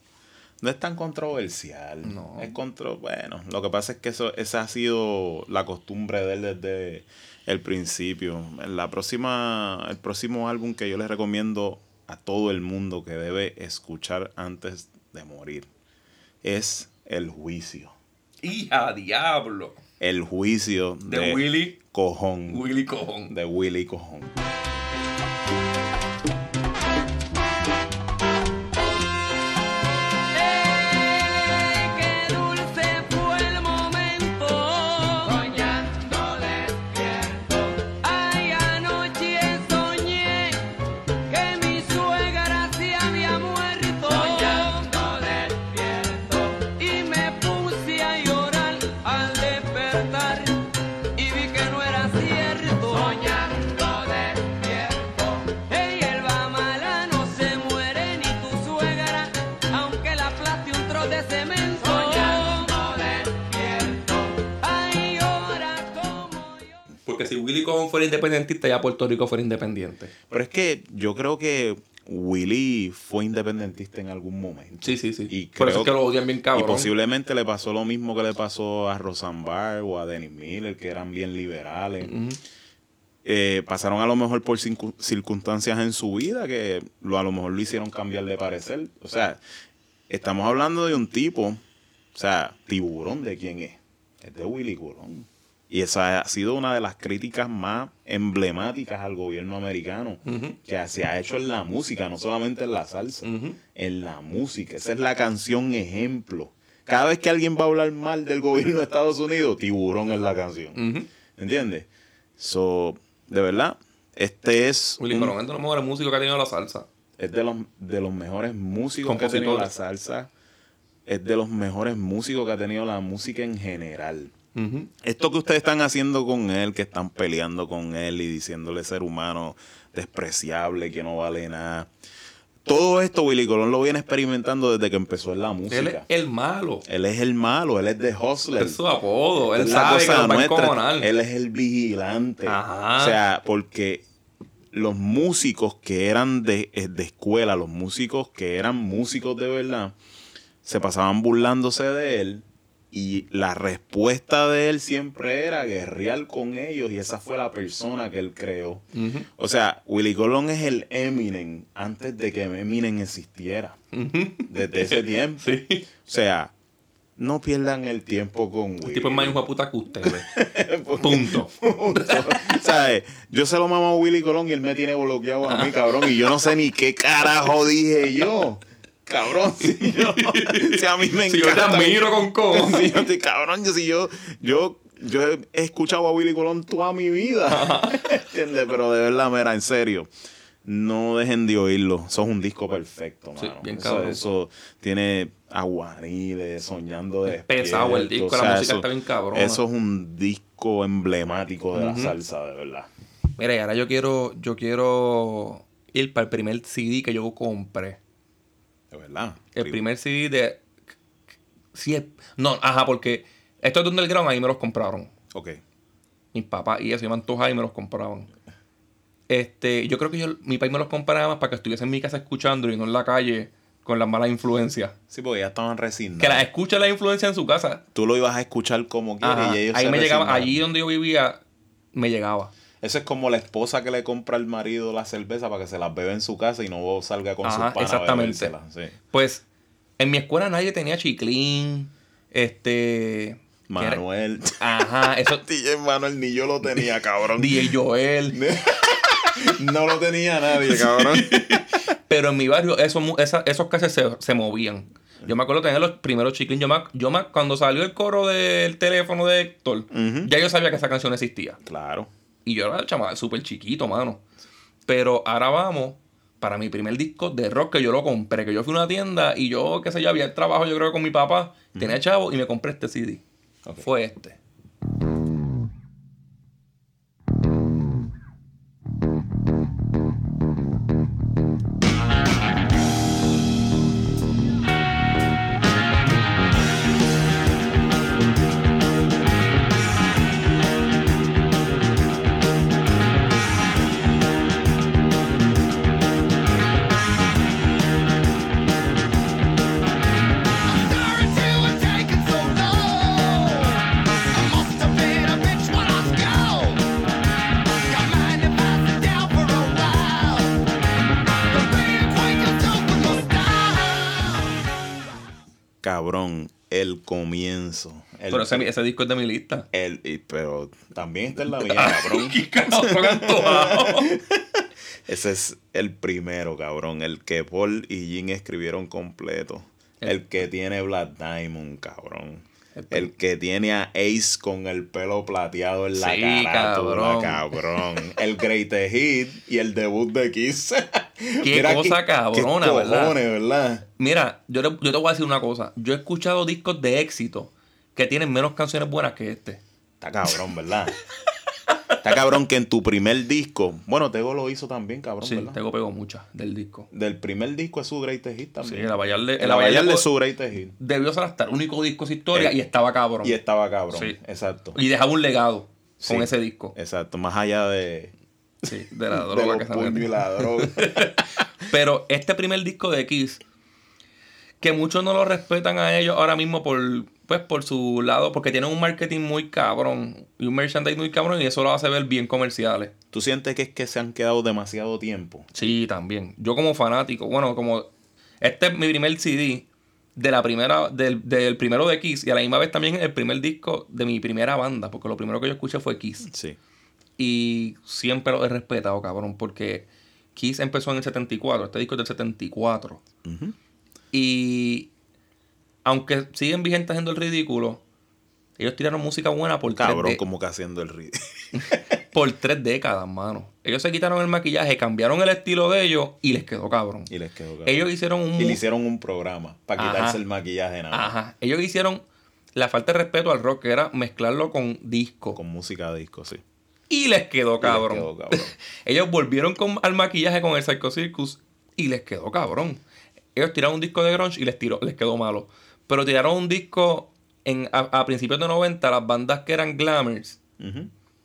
no es tan controversial. No. Es contro bueno, lo que pasa es que eso esa ha sido la costumbre de él desde el principio. La próxima el próximo álbum que yo les recomiendo a todo el mundo que debe escuchar antes de morir es El juicio. ¡Hija diablo! El juicio De de, Willy, Cojón. Willy Cojón. De Willy Cojón. Colón fuera independentista, ya Puerto Rico fuera independiente. Pero es que yo creo que Willy fue independentista en algún momento. Sí, sí, sí. Y Por eso es que lo odian bien Y cabrón. posiblemente le pasó lo mismo que le pasó a Rosanbar o a Dennis Miller, que eran bien liberales. Eh, pasaron a lo mejor por circun- circunstancias en su vida que lo, a lo mejor lo hicieron cambiar de parecer. O sea, estamos hablando de un tipo, o sea, tiburón de quién es. Es de Willy Colón. Y esa ha sido una de las críticas más emblemáticas al gobierno americano que se ha hecho en la música, no solamente en la salsa, en la música. Esa es la canción ejemplo. Cada vez que alguien va a hablar mal del gobierno de Estados Unidos, tiburón es la canción. Ujú. ¿Entiendes? So, de verdad, este es, Willy un- Colón es de los mejores músicos que ha tenido la salsa. es de los, de los mejores músicos que ha tenido la salsa. Es de los mejores músicos que ha tenido la música en general. Esto que ustedes están haciendo con él, que están peleando con él y diciéndole ser humano despreciable, que no vale nada. Todo esto Willy Colón lo viene experimentando desde que empezó en la música. Él es el malo. Él es el malo, él es de Hustler. Es su apodo. Él Es la sabe que cosa nuestra. Él es el vigilante. Ajá. O sea, porque los músicos que eran de, eh, de escuela, los músicos que eran músicos de verdad, se pasaban burlándose de él. Y la respuesta de él siempre era guerrear con ellos. Y esa fue la persona que él creó. O sea, Willy Colón es el Eminem antes de que Eminem existiera. Desde ese tiempo. Sí. O sea, no pierdan el tiempo con Willy. El tipo es más hijo puta que ustedes. Punto. ¿Sabes? Yo se lo mamo a Willy Colón y él me tiene bloqueado a mí, cabrón. Y yo no sé ni qué carajo dije yo. Cabrón, si, yo, si a mí me Si yo te admiro con con. Si yo te- cabrón, yo, si yo, yo, yo he escuchado a Willy Colón toda mi vida. ¿Entiendes? Pero de verdad, mira, en serio. No dejen de oírlo. Eso es un disco perfecto, mano. Sí, bien eso, cabrón. eso tiene aguaniles, soñando de pesado el disco, la música está bien cabrona. Eso es un disco emblemático de la salsa, de verdad. Mira, y ahora yo quiero, yo quiero ir para el primer CD que yo compré. De verdad. El primer CD de. Sí, es- no, ajá, porque estos de Underground ahí me los compraron. Ok. Mis papás y eso, yo me antojaba y me los compraban. Este, yo creo que yo, mi país me los compraba más para que estuviese en mi casa escuchando y no en la calle con las malas influencias. Sí, porque ya estaban resignados. Que las escucha la influencia en su casa. Tú lo ibas a escuchar como quieras y ellos Ahí se me llegaba, allí donde yo vivía, me llegaba. Eso es como la esposa que le compra al marido la cerveza para que se las beba en su casa y no salga con Ajá, sus panas exactamente. a bebérsela. Sí. Pues en mi escuela nadie tenía chiclín, este... Manuel. Ajá, eso... DJ Manuel ni yo lo tenía, cabrón. DJ Joel. no lo tenía nadie, cabrón. Pero en mi barrio esa- esos cases se, se movían. Yo me acuerdo tener los primeros chiclín. Yo me, yo me- cuando salió el coro del teléfono de Héctor, ya yo sabía que esa canción existía. Claro. Y yo era el chaval súper chiquito, mano. Pero ahora vamos para mi primer disco de rock que yo lo compré. Que yo fui a una tienda y yo, qué sé yo, había el trabajo, yo creo, con mi papá. Tenía chavo y me compré este CD. Fue este. Cabrón, el comienzo. El, Pero ese, ese disco es de mi lista. el- y- pero también está en la mía, cabrón. Ese es el primero, cabrón. El que Paul y Jim escribieron completo. El que tiene Black Diamond, cabrón. El- que tiene a Ace con el pelo plateado en la Sí, carátula, cabrón. cabrón. El Greatest Hit y el debut de Kiss. Qué cosa cabrona, ¿verdad? cojones, ¿verdad? Mira, yo te, yo te voy a decir una cosa. Yo he escuchado discos de éxito que tienen menos canciones buenas que este. Está cabrón, ¿verdad? Está cabrón que en tu primer disco, bueno, Tego lo hizo también, cabrón, Sí, ¿verdad? tengo pego muchas del disco. Del primer disco es su Greatest Hit Sí, también. el Abayarde, el Abayarde es su Greatest Hit. debió ser hasta el único disco de su historia Eh, y estaba cabrón. Y estaba cabrón, Sí. exacto. Y dejaba un legado. con Sí. ese disco. Exacto, más allá de, Sí, de la droga que mete. y la droga. Pero este primer disco de Kiss, que muchos no lo respetan a ellos ahora mismo por, pues, por su lado, porque tienen un marketing muy cabrón y un merchandise muy cabrón y eso lo hace ver bien comerciales. ¿Tú sientes que es que se han quedado demasiado tiempo? Sí, también. Yo como fanático, bueno, como este es mi primer CD de la primera, del, del primero de Kiss y a la misma vez también el primer disco de mi primera banda, porque lo primero que yo escuché fue Kiss. Sí. Y siempre lo he respetado, cabrón, porque Kiss empezó en el 74, este disco es del 74. Ujú. Y aunque siguen vigentes haciendo el ridículo, ellos tiraron música buena por, tres, Cabrón, como que haciendo el ridículo. por tres décadas, mano. Ellos se quitaron el maquillaje, cambiaron el estilo de ellos y les quedó cabrón. Y les quedó cabrón. Ellos hicieron un... Y le hicieron un programa para Ajá. quitarse el maquillaje nada. Ajá. Ellos hicieron la falta de respeto al rock, que era mezclarlo con disco. Con música de disco, sí. Y les quedó les cabrón. quedó cabrón. Ellos volvieron con, al maquillaje con el Psycho Circus y les quedó cabrón. Ellos tiraron un disco de grunge y les, tiró, les quedó malo. Pero tiraron un disco en, a, a principios de 90, las bandas que eran Glamours.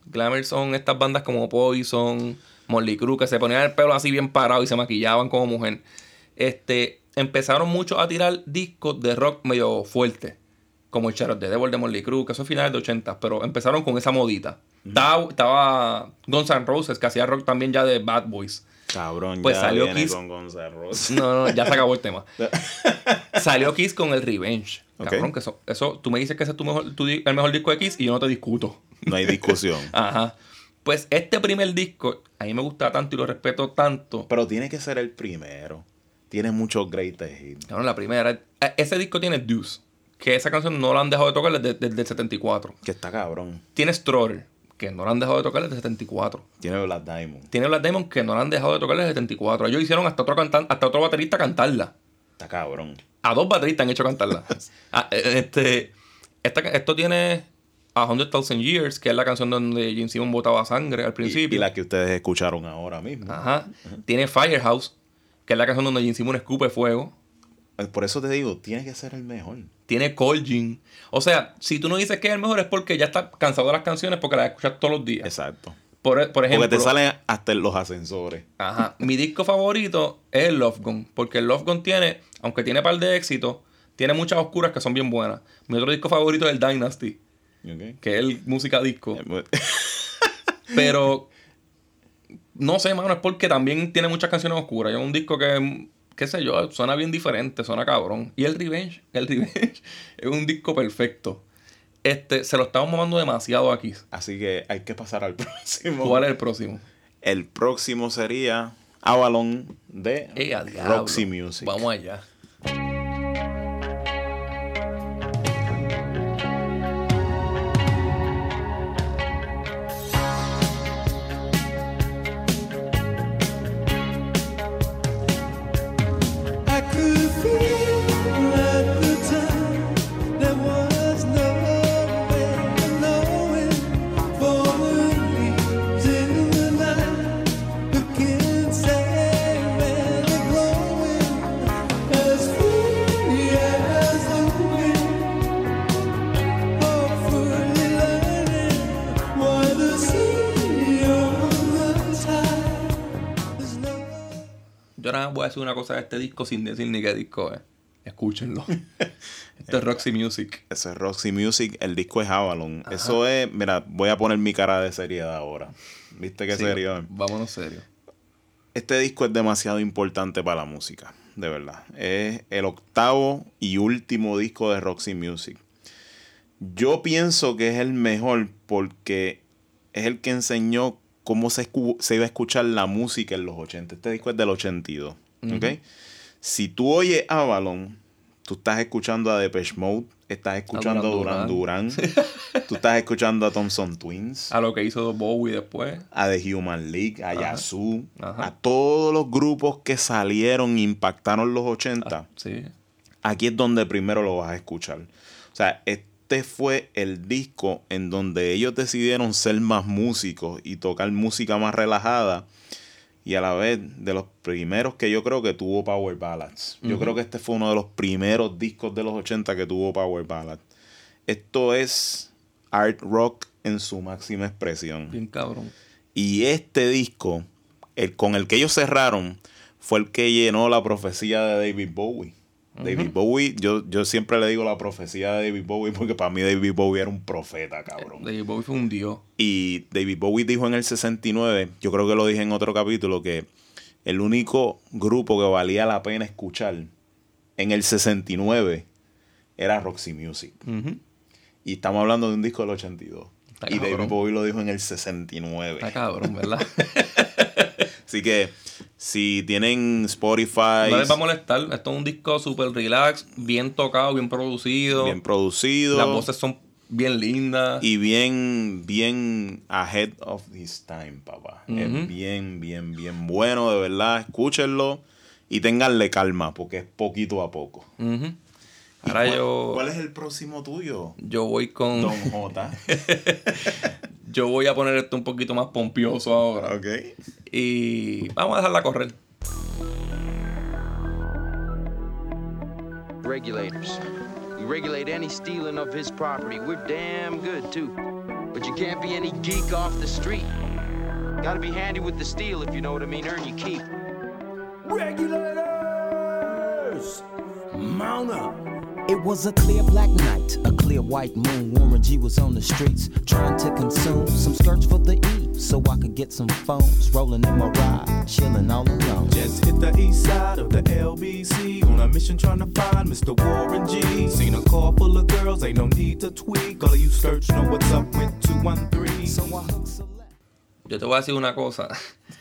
Glamours son estas bandas como Poison, Molly Crew, que se ponían el pelo así bien parado y se maquillaban como mujer. Este, empezaron mucho a tirar discos de rock medio fuerte. Como el Charlotte de Devil de Molly Crew, que eso es finales de 80, pero empezaron con esa modita. Estaba, estaba Guns N' Roses, que hacía rock también ya de Bad Boys. Cabrón, Pues ya salió viene Kiss. con Gonzalo Roses. No, no, ya se acabó el tema. Salió Kiss con el Revenge. Cabrón, que eso, eso, tú me dices que ese es tu mejor, tu el mejor disco de Kiss y yo no te discuto. No hay discusión. Ajá. Pues este primer disco, a mí me gusta tanto y lo respeto tanto. Pero tiene que ser el primero. Tiene muchos greatest hits. Cabrón, la primera. eh, Ese disco tiene Deuce, que esa canción no la han dejado de tocar desde, desde el 74. Que está cabrón. Tiene Stroller, que no la han dejado de tocar desde el 74. Tiene Black Diamond. Tiene Black Diamond, que no la han dejado de tocar desde el 74. Ellos hicieron hasta otro, cantan- hasta otro baterista cantarla. Está cabrón. A dos bateristas han hecho cantarla. Ah, eh, este, esta, esto tiene A Hundred Thousand Years, que es la canción donde Gene Simon botaba sangre al principio. y la que ustedes escucharon ahora mismo. Ajá. Tiene Firehouse, que es la canción donde Gene Simon escupe fuego. Eh, Por eso te digo, tiene que ser el mejor. Tiene Colgin. O sea, si tú no dices que es el mejor es porque ya estás cansado de las canciones porque las escuchas todos los días. Exacto. Por, por ejemplo, Porque te salen hasta los ascensores. ajá, mi disco favorito es el Love Gun. Porque el Love Gun tiene, aunque tiene par de éxitos, tiene muchas oscuras que son bien buenas. Mi otro disco favorito es el Dynasty, ¿Ok? que es el música disco. Eh, Pero no sé, mano, es porque también tiene muchas canciones oscuras. Es un disco que, qué sé yo, suena bien diferente, suena cabrón. Y el Revenge, el Revenge es un disco perfecto. Este, se lo estamos mamando demasiado aquí. Así que hay que pasar al próximo. ¿Cuál es el próximo? El próximo sería Avalon de Eh. Roxy Music. Vamos allá. Nada más voy a decir una cosa de este disco sin decir ni qué disco es. Escúchenlo. Esto es Roxy Music. Eso es Roxy Music, el disco es Avalon. Eso es, mira, voy a poner mi cara de seriedad ahora. ¿Viste qué Sí, serio? Vámonos serio. Este disco es demasiado importante para la música, de verdad. Es el octavo y último disco de Roxy Music. Yo pienso que es el mejor porque es el que enseñó cómo se, iba a escuchar la música en los 80. Este disco es del 82. ¿ok? Si tú oyes Avalon, tú estás escuchando a Depeche Mode, estás escuchando a Duran Duran tú estás escuchando a Thompson Twins A lo que hizo Bowie después. a The Human League, a Ajá. Yazoo, Ajá. a todos los grupos que salieron e impactaron los 80, Sí. aquí es donde primero lo vas a escuchar. O sea, este fue el disco en donde ellos decidieron ser más músicos y tocar música más relajada. Y a la vez de los primeros que yo creo que tuvo Power Ballads. Yo creo que este fue uno de los primeros discos de los 80 que tuvo Power Ballads. Esto es art rock en su máxima expresión. Bien cabrón. Y este disco, el con el que ellos cerraron, fue el que llenó la profecía de David Bowie. David Bowie, yo, yo siempre le digo la profecía de David Bowie porque para mí David Bowie era un profeta, cabrón. David Bowie fue un dios. Y David Bowie dijo en el 69, yo creo que lo dije en otro capítulo, que el único grupo que valía la pena escuchar en el 69 era Roxy Music. Y estamos hablando de un disco del 82. Está y David. Bowie lo dijo en el 69. Está cabrón, ¿verdad? Así que si tienen Spotify, no les va a molestar. Esto es un disco super relax, bien tocado, bien producido. bien producido Las voces son bien lindas. y bien, bien ahead of his time, papá. Es bien, bien, bien bueno, de verdad. Escúchenlo y ténganle calma porque es poquito a poco. Ujú. ¿Y Ahora cuál, yo, ¿Cuál es el próximo tuyo? yo voy con. Don J. Yo voy a poner esto un poquito más pompioso ahora. ok. Y vamos a dejarla correr. regulators. We regulate any stealing of his property. We're damn good, too. But you can't be any geek off the street. Gotta be handy with the steel, if you know what I mean. Earn your keep. Regulators, mount up. It was a clear black night, a clear white moon. Warren G was on the streets trying to consume some skirts for the E so I could get some phones. Rolling in my ride, chilling all alone. Just hit the east side of the LBC on a mission trying to find Mr. Warren G. Seen a car full of girls, ain't no need to tweak. All of you search know what's up with 213. So I hooked select. Yo te voy a decir una cosa.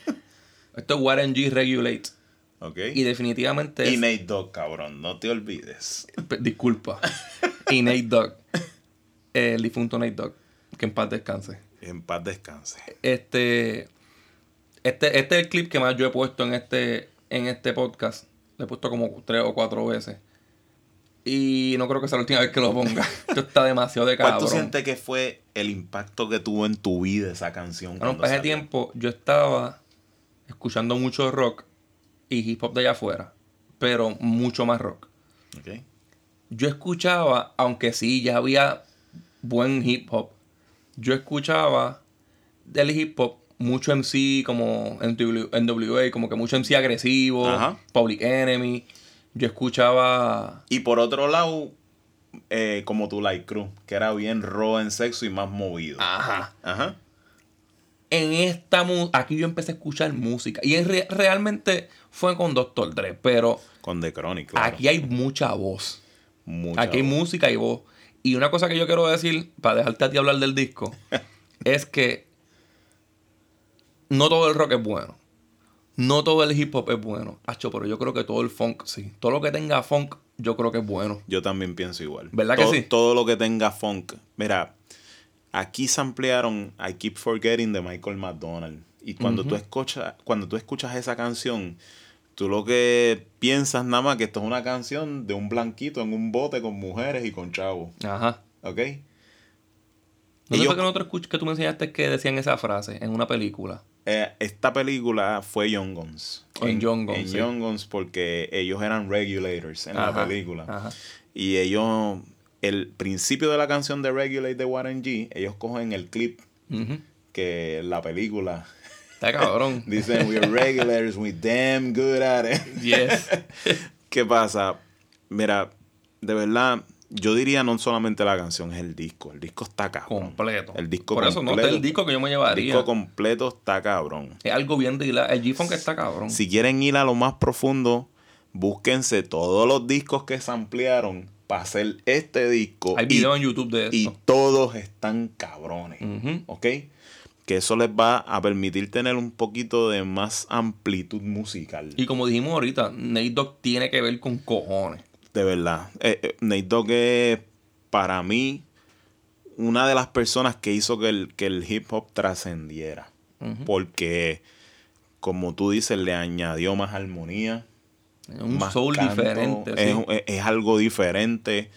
Esto es Warren G Regulate. Ok. Y definitivamente Y es. Nate Dogg, cabrón, no te olvides. Disculpa. y Nate Dogg. El difunto Nate Dogg. Que en paz descanse. En paz descanse. Este. Este, este es el clip que más yo he puesto en este, en este podcast. Lo he puesto como tres o cuatro veces. Y no creo que sea la última vez que lo ponga. Esto está demasiado de ¿Cuál cabrón. tú sientes que fue el impacto que tuvo en tu vida esa canción? Bueno, para ese tiempo yo estaba escuchando mucho rock y hip hop de allá afuera. Pero mucho más rock. Ok. Yo escuchaba, aunque sí, ya había buen hip hop. Yo escuchaba del hip hop mucho MC como NW NWA, como que mucho MC agresivo, Ajá. Public Enemy. Yo escuchaba. Y por otro lado, eh, como tu Light Crew, que era bien raw en sexo y más movido. Ajá. Ajá. En esta mu- aquí yo empecé a escuchar música. Y en re- realmente fue con Dr. Dre, pero Con The Chronic, claro. aquí hay mucha voz. Mucha Aquí hay música y voz. Y una cosa que yo quiero decir, para dejarte a ti hablar del disco, es que no todo el rock es bueno. No todo el hip hop es bueno. Hacho, pero yo creo que todo el funk, sí. Todo lo que tenga funk, yo creo que es bueno. Yo también pienso igual. ¿Verdad que sí? Todo lo que tenga funk. Mira, aquí se ampliaron I Keep Forgetting de Michael McDonald. Y cuando, tú escuchas, cuando tú escuchas esa canción, tú lo que piensas nada más que esto es una canción de un blanquito en un bote con mujeres y con chavos. Ajá. ¿Ok? ¿No Ellos- no otro que tú me enseñaste que decían esa frase en una película? Eh, esta película fue Young Guns. O en Young Guns, En sí. Young Guns porque ellos eran regulators en Ajá, la película. ajá. Y ellos, el principio de la canción de Regulate de Warren G, ellos cogen el clip que la película Está cabrón. dicen we're regulators, we damn good at it. yes. ¿Qué pasa? Mira, de verdad, yo diría no solamente la canción, es el disco. El disco está cabrón. Completo. El disco Por eso no completo. es el disco que yo me El llevaría. disco completo está cabrón. Es algo bien relax. El G-Funk está cabrón. Si quieren ir a lo más profundo, búsquense todos los discos que se ampliaron para hacer este disco. Hay y- videos en YouTube de y todos están cabrones. ¿Ok? Que eso les va a permitir tener un poquito de más amplitud musical. Y como dijimos ahorita, Nate Dogg tiene que ver con cojones. De verdad. Eh, eh, Nate Dogg es para mí una de las personas que hizo que el, que el hip hop trascendiera. Porque, como tú dices, le añadió más armonía. Un más soul canto, diferente. Es, sí. es- es algo diferente.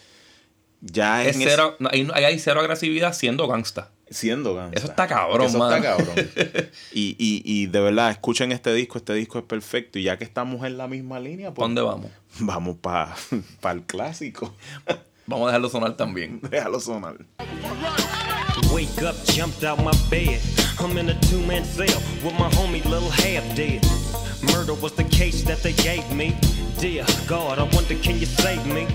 Ya Es cero, no, ahí, ahí hay cero agresividad siendo gangsta. es- siendo gangsta. Eso está cabrón, Eso está cabrón. y, y, y de verdad, escuchen este disco. Este disco es perfecto. Y ya que estamos en la misma línea, ¿Para pues dónde vamos? vamos para el clásico. Vamos a dejarlo sonar también. Déjalo sonar. Wake up, jumped out my bed. I'm in a two man cell with my homie Lil Half Dead. Murder was the case that they gave me. Dear God, I wonder can you save me?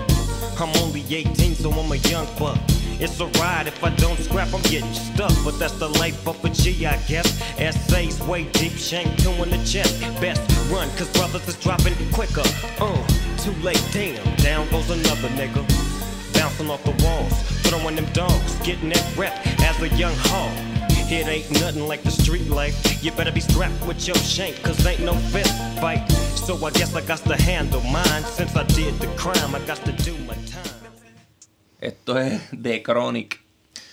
I'm only 18, so I'm a young buck. It's a ride if I don't scrap, I'm getting stuck. But that's the life of a G, I guess. Essays way deep, shank two in the chest. Best run, cause brothers is dropping quicker. Uh, too late, damn, down goes another nigga. Bouncing off the walls, throwing them dogs, getting that rep as a young hog. It ain't nothing like the street life. You better be strapped with your shank, cause ain't no fist fight. So I guess I got to handle mine. Since I did the crime, I got to do my time. Esto es de Chronic.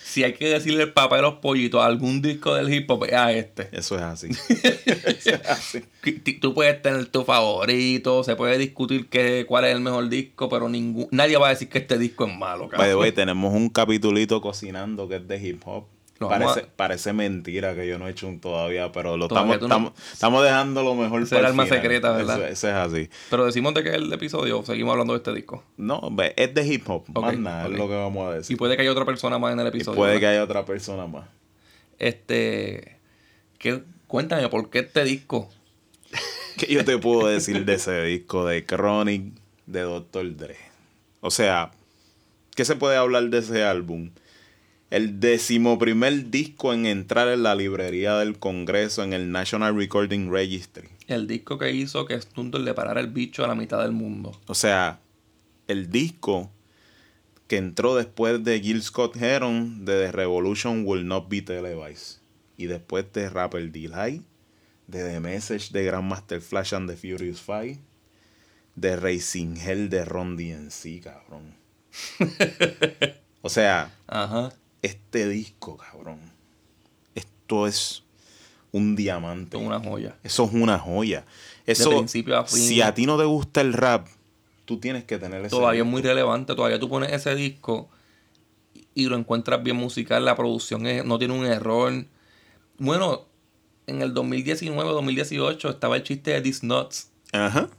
Si hay que decirle el papá de los pollitos a algún disco del hip hop, es a este. Eso es así. Eso es así. Tú puedes tener tu favorito, se puede discutir que, cuál es el mejor disco, pero ningún, nadie va a decir que este disco es malo, By the cabrón. way, tenemos un capitulito cocinando que es de hip hop. Parece, a- parece mentira que yo no he hecho un todavía, pero lo Todavía estamos, no- estamos, dejando lo mejor Ese es el alma final. secreta, ¿verdad? Eso es así. Pero decimos de que es el episodio, seguimos hablando de este disco. No, es de hip hop. Ok, más nada, es lo que vamos a Y decir. puede que haya otra persona más en el Y episodio. puede que haya otra persona más. Este. ¿qué- cuéntame, ¿por qué este disco? ¿Qué yo te puedo decir de ese disco de Chronic de Dr. Dre? O sea, ¿qué se puede hablar de ese álbum? El decimoprimer disco en entrar en la librería del Congreso en el National Recording Registry. El disco que hizo que Stunter le parara el bicho a la mitad del mundo. O sea, el disco que entró después de Gil Scott Heron de The Revolution Will Not Be Televised. Y después de Rapper Delight, de The Message de Grandmaster Flash and the Furious Five, de Racing Hell de Ron DMC, cabrón. o sea, Ajá. Este disco, cabrón. Esto es un diamante. Una joya. Eso es una joya. Eso, principio a fin. Si a ti no te gusta el rap, tú tienes que tener ese Todavía es muy relevante. Todavía tú pones ese disco y lo encuentras bien musical. La producción es- no tiene un error. Bueno, en el 2019, 2018 estaba el chiste de These Nuts. Ajá.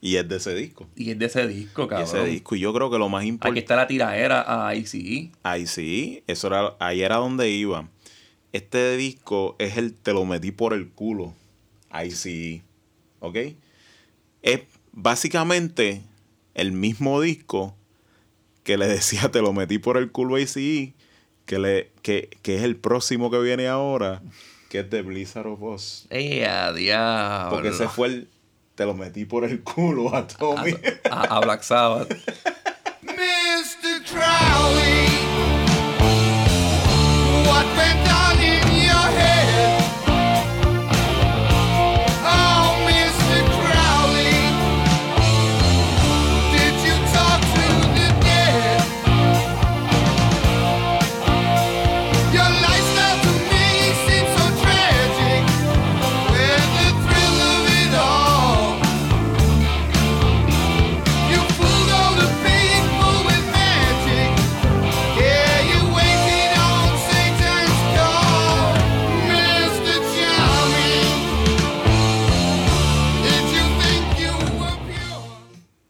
Y es de ese disco. Y es de ese disco, Y cabrón. ese disco. Y yo creo que lo más Aquí importante. está la tiraera a ICE. Sí, eso era, ahí era donde iba. Este disco es el Te lo metí por el culo. Sí. ¿Ok? Es básicamente el mismo disco que le decía Te lo metí por el culo a ICE, que, le, que, que es el próximo que viene ahora, que es de Blizzard of Oz. ¡Eh, a diablo! Porque ese fue el Te lo metí por el culo a Tommy. a, a Black Sabbath.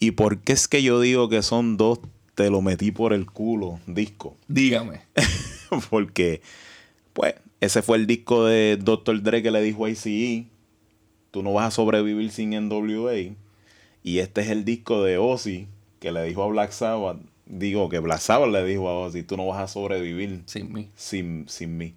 ¿Y por qué es que yo digo que son dos Te lo metí por el culo discos? Dígame. Porque, pues, ese fue el disco de Dr. Dre que le dijo a ICE, tú no vas a sobrevivir sin NWA. Y este es el disco de Ozzy que le dijo a Black Sabbath, digo que Black Sabbath le dijo a Ozzy, tú no vas a sobrevivir Sin mí. sin, sin mí.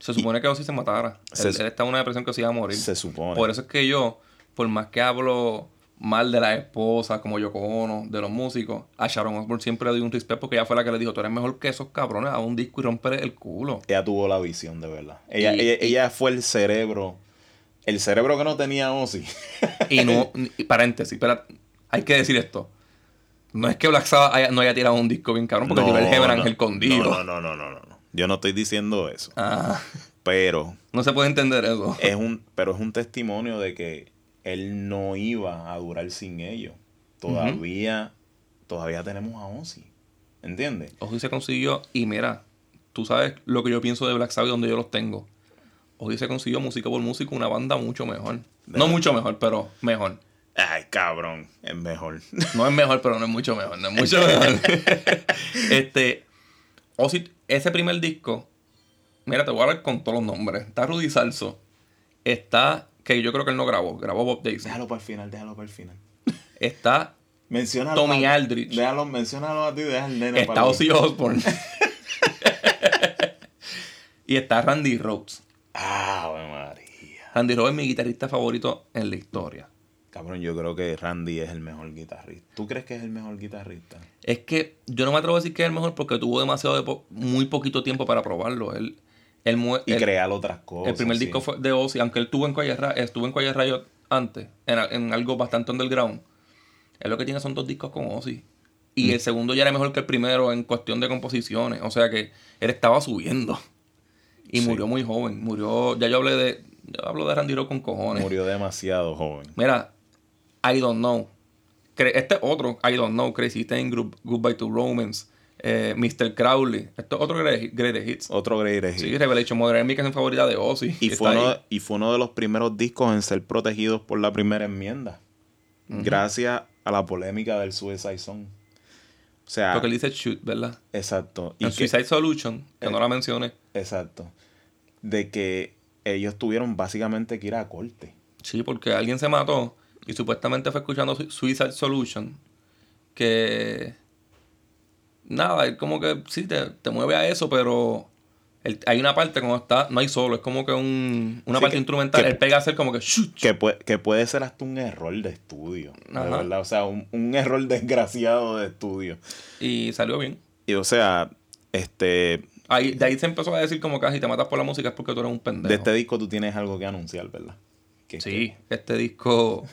Se supone que Ozzy se matara. Se- él, en una depresión que se iba a morir. Se supone. Por eso es que yo, por más que hablo mal de la esposa, como Yoko Ono, de los músicos, a Sharon Osbourne siempre le doy un respeto porque ella fue la que le dijo, tú eres mejor que esos cabrones, a un disco y romper el culo. Ella tuvo la visión de verdad. Ella, Y- ella, ella fue el cerebro, el cerebro que no tenía Ozzy. Y no, y paréntesis, espera, hay que decir esto. No es que Black Sabbath haya- no haya tirado un disco bien cabrón, porque tiró el Heaven Angel con Dio. no, no, no, no, no, no. Yo no estoy diciendo eso. Ah, Pero no se puede entender eso. es un, pero es un testimonio de que él no iba a durar sin ellos. Todavía, todavía tenemos a Ozzy. ¿Entiendes? Ozzy se consiguió, y mira, tú sabes lo que yo pienso de Black Sabbath donde yo los tengo. Ozzy se consiguió músico por músico una banda mucho mejor. No mucho mejor, pero mejor. Ay, cabrón, es mejor. No es mejor, pero no es mucho mejor. No es mucho mejor. este, Ozzy, ese primer disco, Mira, te voy a hablar con todos los nombres. Está Rudy Salso. Está, que yo creo que él no grabó, grabó Bob Daisy. Déjalo para el final, déjalo para el final. Está Menciónalo Tommy a- Aldrich. Déjalo, menciónalo a ti y deja al nene Está para Ozzy Osbourne. y está Randy Rhodes. Ah, María. Randy Rhodes es mi guitarrista favorito en la historia. Cabrón, yo creo que Randy es el mejor guitarrista. ¿Tú crees que es el mejor guitarrista? Es que yo no me atrevo a decir que es el mejor porque tuvo demasiado de po- muy poquito tiempo para probarlo. Él, mu- Y él- crear otras cosas. el primer sí. disco fue de Ozzy, aunque él estuvo en Quiet Riot, estuvo en Quiet Riot antes, en, algo bastante underground. Él lo que tiene son dos discos con Ozzy. Y el segundo ya era mejor que el primero en cuestión de composiciones. O sea que él estaba subiendo. Y Sí. murió muy joven. Murió. Ya yo hablé de. Yo hablo de Randy Rhoads con cojones. Murió demasiado joven. Mira, I don't know. Este otro, I don't know, Crazy Group, Goodbye to Romance, eh, Mr. Crowley. Este es otro Greatest Hits. Otro greatest Sí, hit. Revelation Modern es mi favorita de Ozzy. Y que fue, uno, y fue uno de los primeros discos en ser protegidos por la primera enmienda. Gracias a la polémica del Suicide Song. O sea, Porque él dice shoot, ¿verdad? exacto. Y que- Suicide Solution, que Eh. no la mencioné. exacto. De que ellos tuvieron básicamente que ir a corte. Sí, porque alguien se mató y supuestamente fue escuchando Su- Suicide Solution. Que. Nada, él como que sí, te, te mueve a eso, pero. el- hay una parte cuando está. No hay solo, es como que un, una Sí, parte que- instrumental. que- él pega a hacer como que. Que puede, que puede ser hasta un error de estudio. De verdad. O sea, un, un error desgraciado de estudio. Y salió bien. Y o sea, este. Ahí, de ahí se empezó a decir como que "Ah, si te matas por la música es porque tú eres un pendejo. De este disco tú tienes algo que anunciar, ¿verdad? Que- Sí, este disco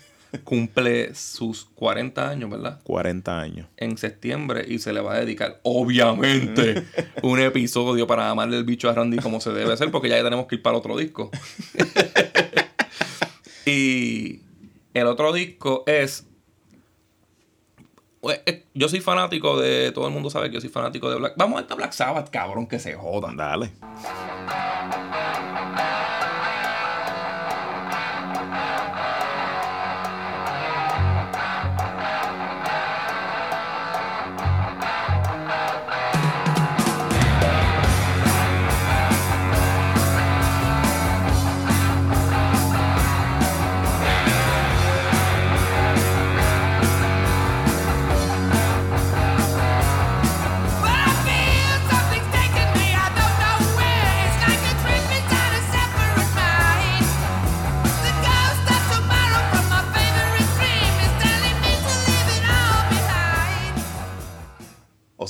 cumple sus 40 años, ¿verdad? 40 años. en septiembre y se le va a dedicar, obviamente, un episodio para amarle el bicho a Randy como se debe hacer, porque ya tenemos que ir para el otro disco. y el otro disco es. pues, eh, Yo soy fanático de. Todo el mundo sabe que yo soy fanático de Black. Vamos a esta Black Sabbath, cabrón, que se jodan. Dale.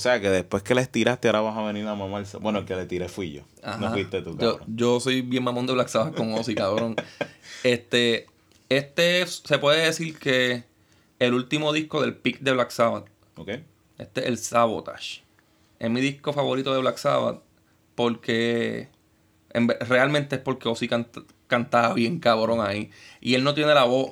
Sea que después que les tiraste, ahora vas a venir a mamarse. Bueno, el que le tiré fui yo. No fuiste tú, cabrón. yo soy bien mamón de Black Sabbath con Ozzy, cabrón. Este, este es- se puede decir que el último disco del pick de Black Sabbath. ¿Ok? Este es el Sabotage. Es mi disco favorito de Black Sabbath porque en realmente es porque Ozzy canta- cantaba bien cabrón ahí. Y él no tiene la voz.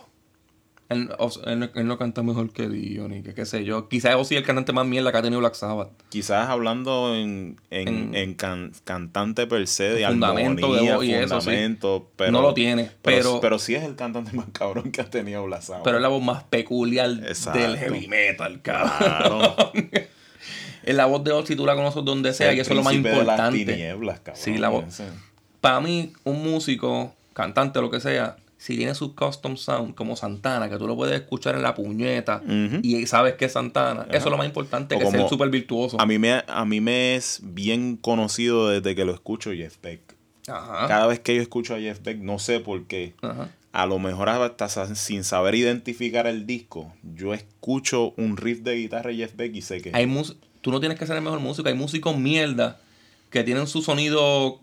Él, o él no- él no canta mejor que Dio, ni que qué sé yo. Quizás Ozzy es el cantante más mierda que ha tenido Black Sabbath. Quizás hablando en, en, En- en can- cantante per se, de Fundamento de armonía, voz y eso, sí. fundamento, pero, No lo tiene, pero- pero sí es el cantante más cabrón que ha tenido Black Sabbath. Pero es la voz más peculiar Exacto. del heavy metal, cabrón. Claro. Es la voz de Ozzy, tú la conoces donde sea, El y eso es lo más príncipe de las importante. tinieblas, cabrón. Sí, la voz. Para mí, un músico, cantante, lo que sea, si tiene su custom sound como Santana, que tú lo puedes escuchar en la puñeta y sabes que es Santana, eso es lo más importante, O que ser súper virtuoso. A mí, me, a mí me es bien conocido desde que lo escucho Jeff Beck. Ajá. Cada vez que yo escucho a Jeff Beck, no sé por qué, Ajá. a lo mejor hasta sin saber identificar el disco, yo escucho un riff de guitarra de Jeff Beck y sé que... Hay tú no tienes que ser el mejor músico, hay músicos mierda que tienen su sonido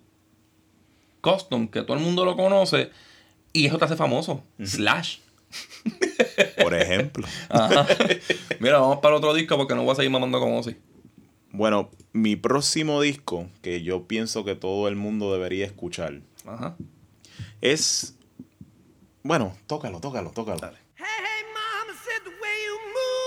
custom, que todo el mundo lo conoce, y eso te hace famoso. Slash. Por ejemplo. Ajá. Mira, vamos para otro disco porque no voy a seguir mamando con Ozzy. Bueno, mi próximo disco, que yo pienso que todo el mundo debería escuchar, Ajá. es... Bueno, tócalo, tócalo, tócalo. Hey, hey, mama said the way you move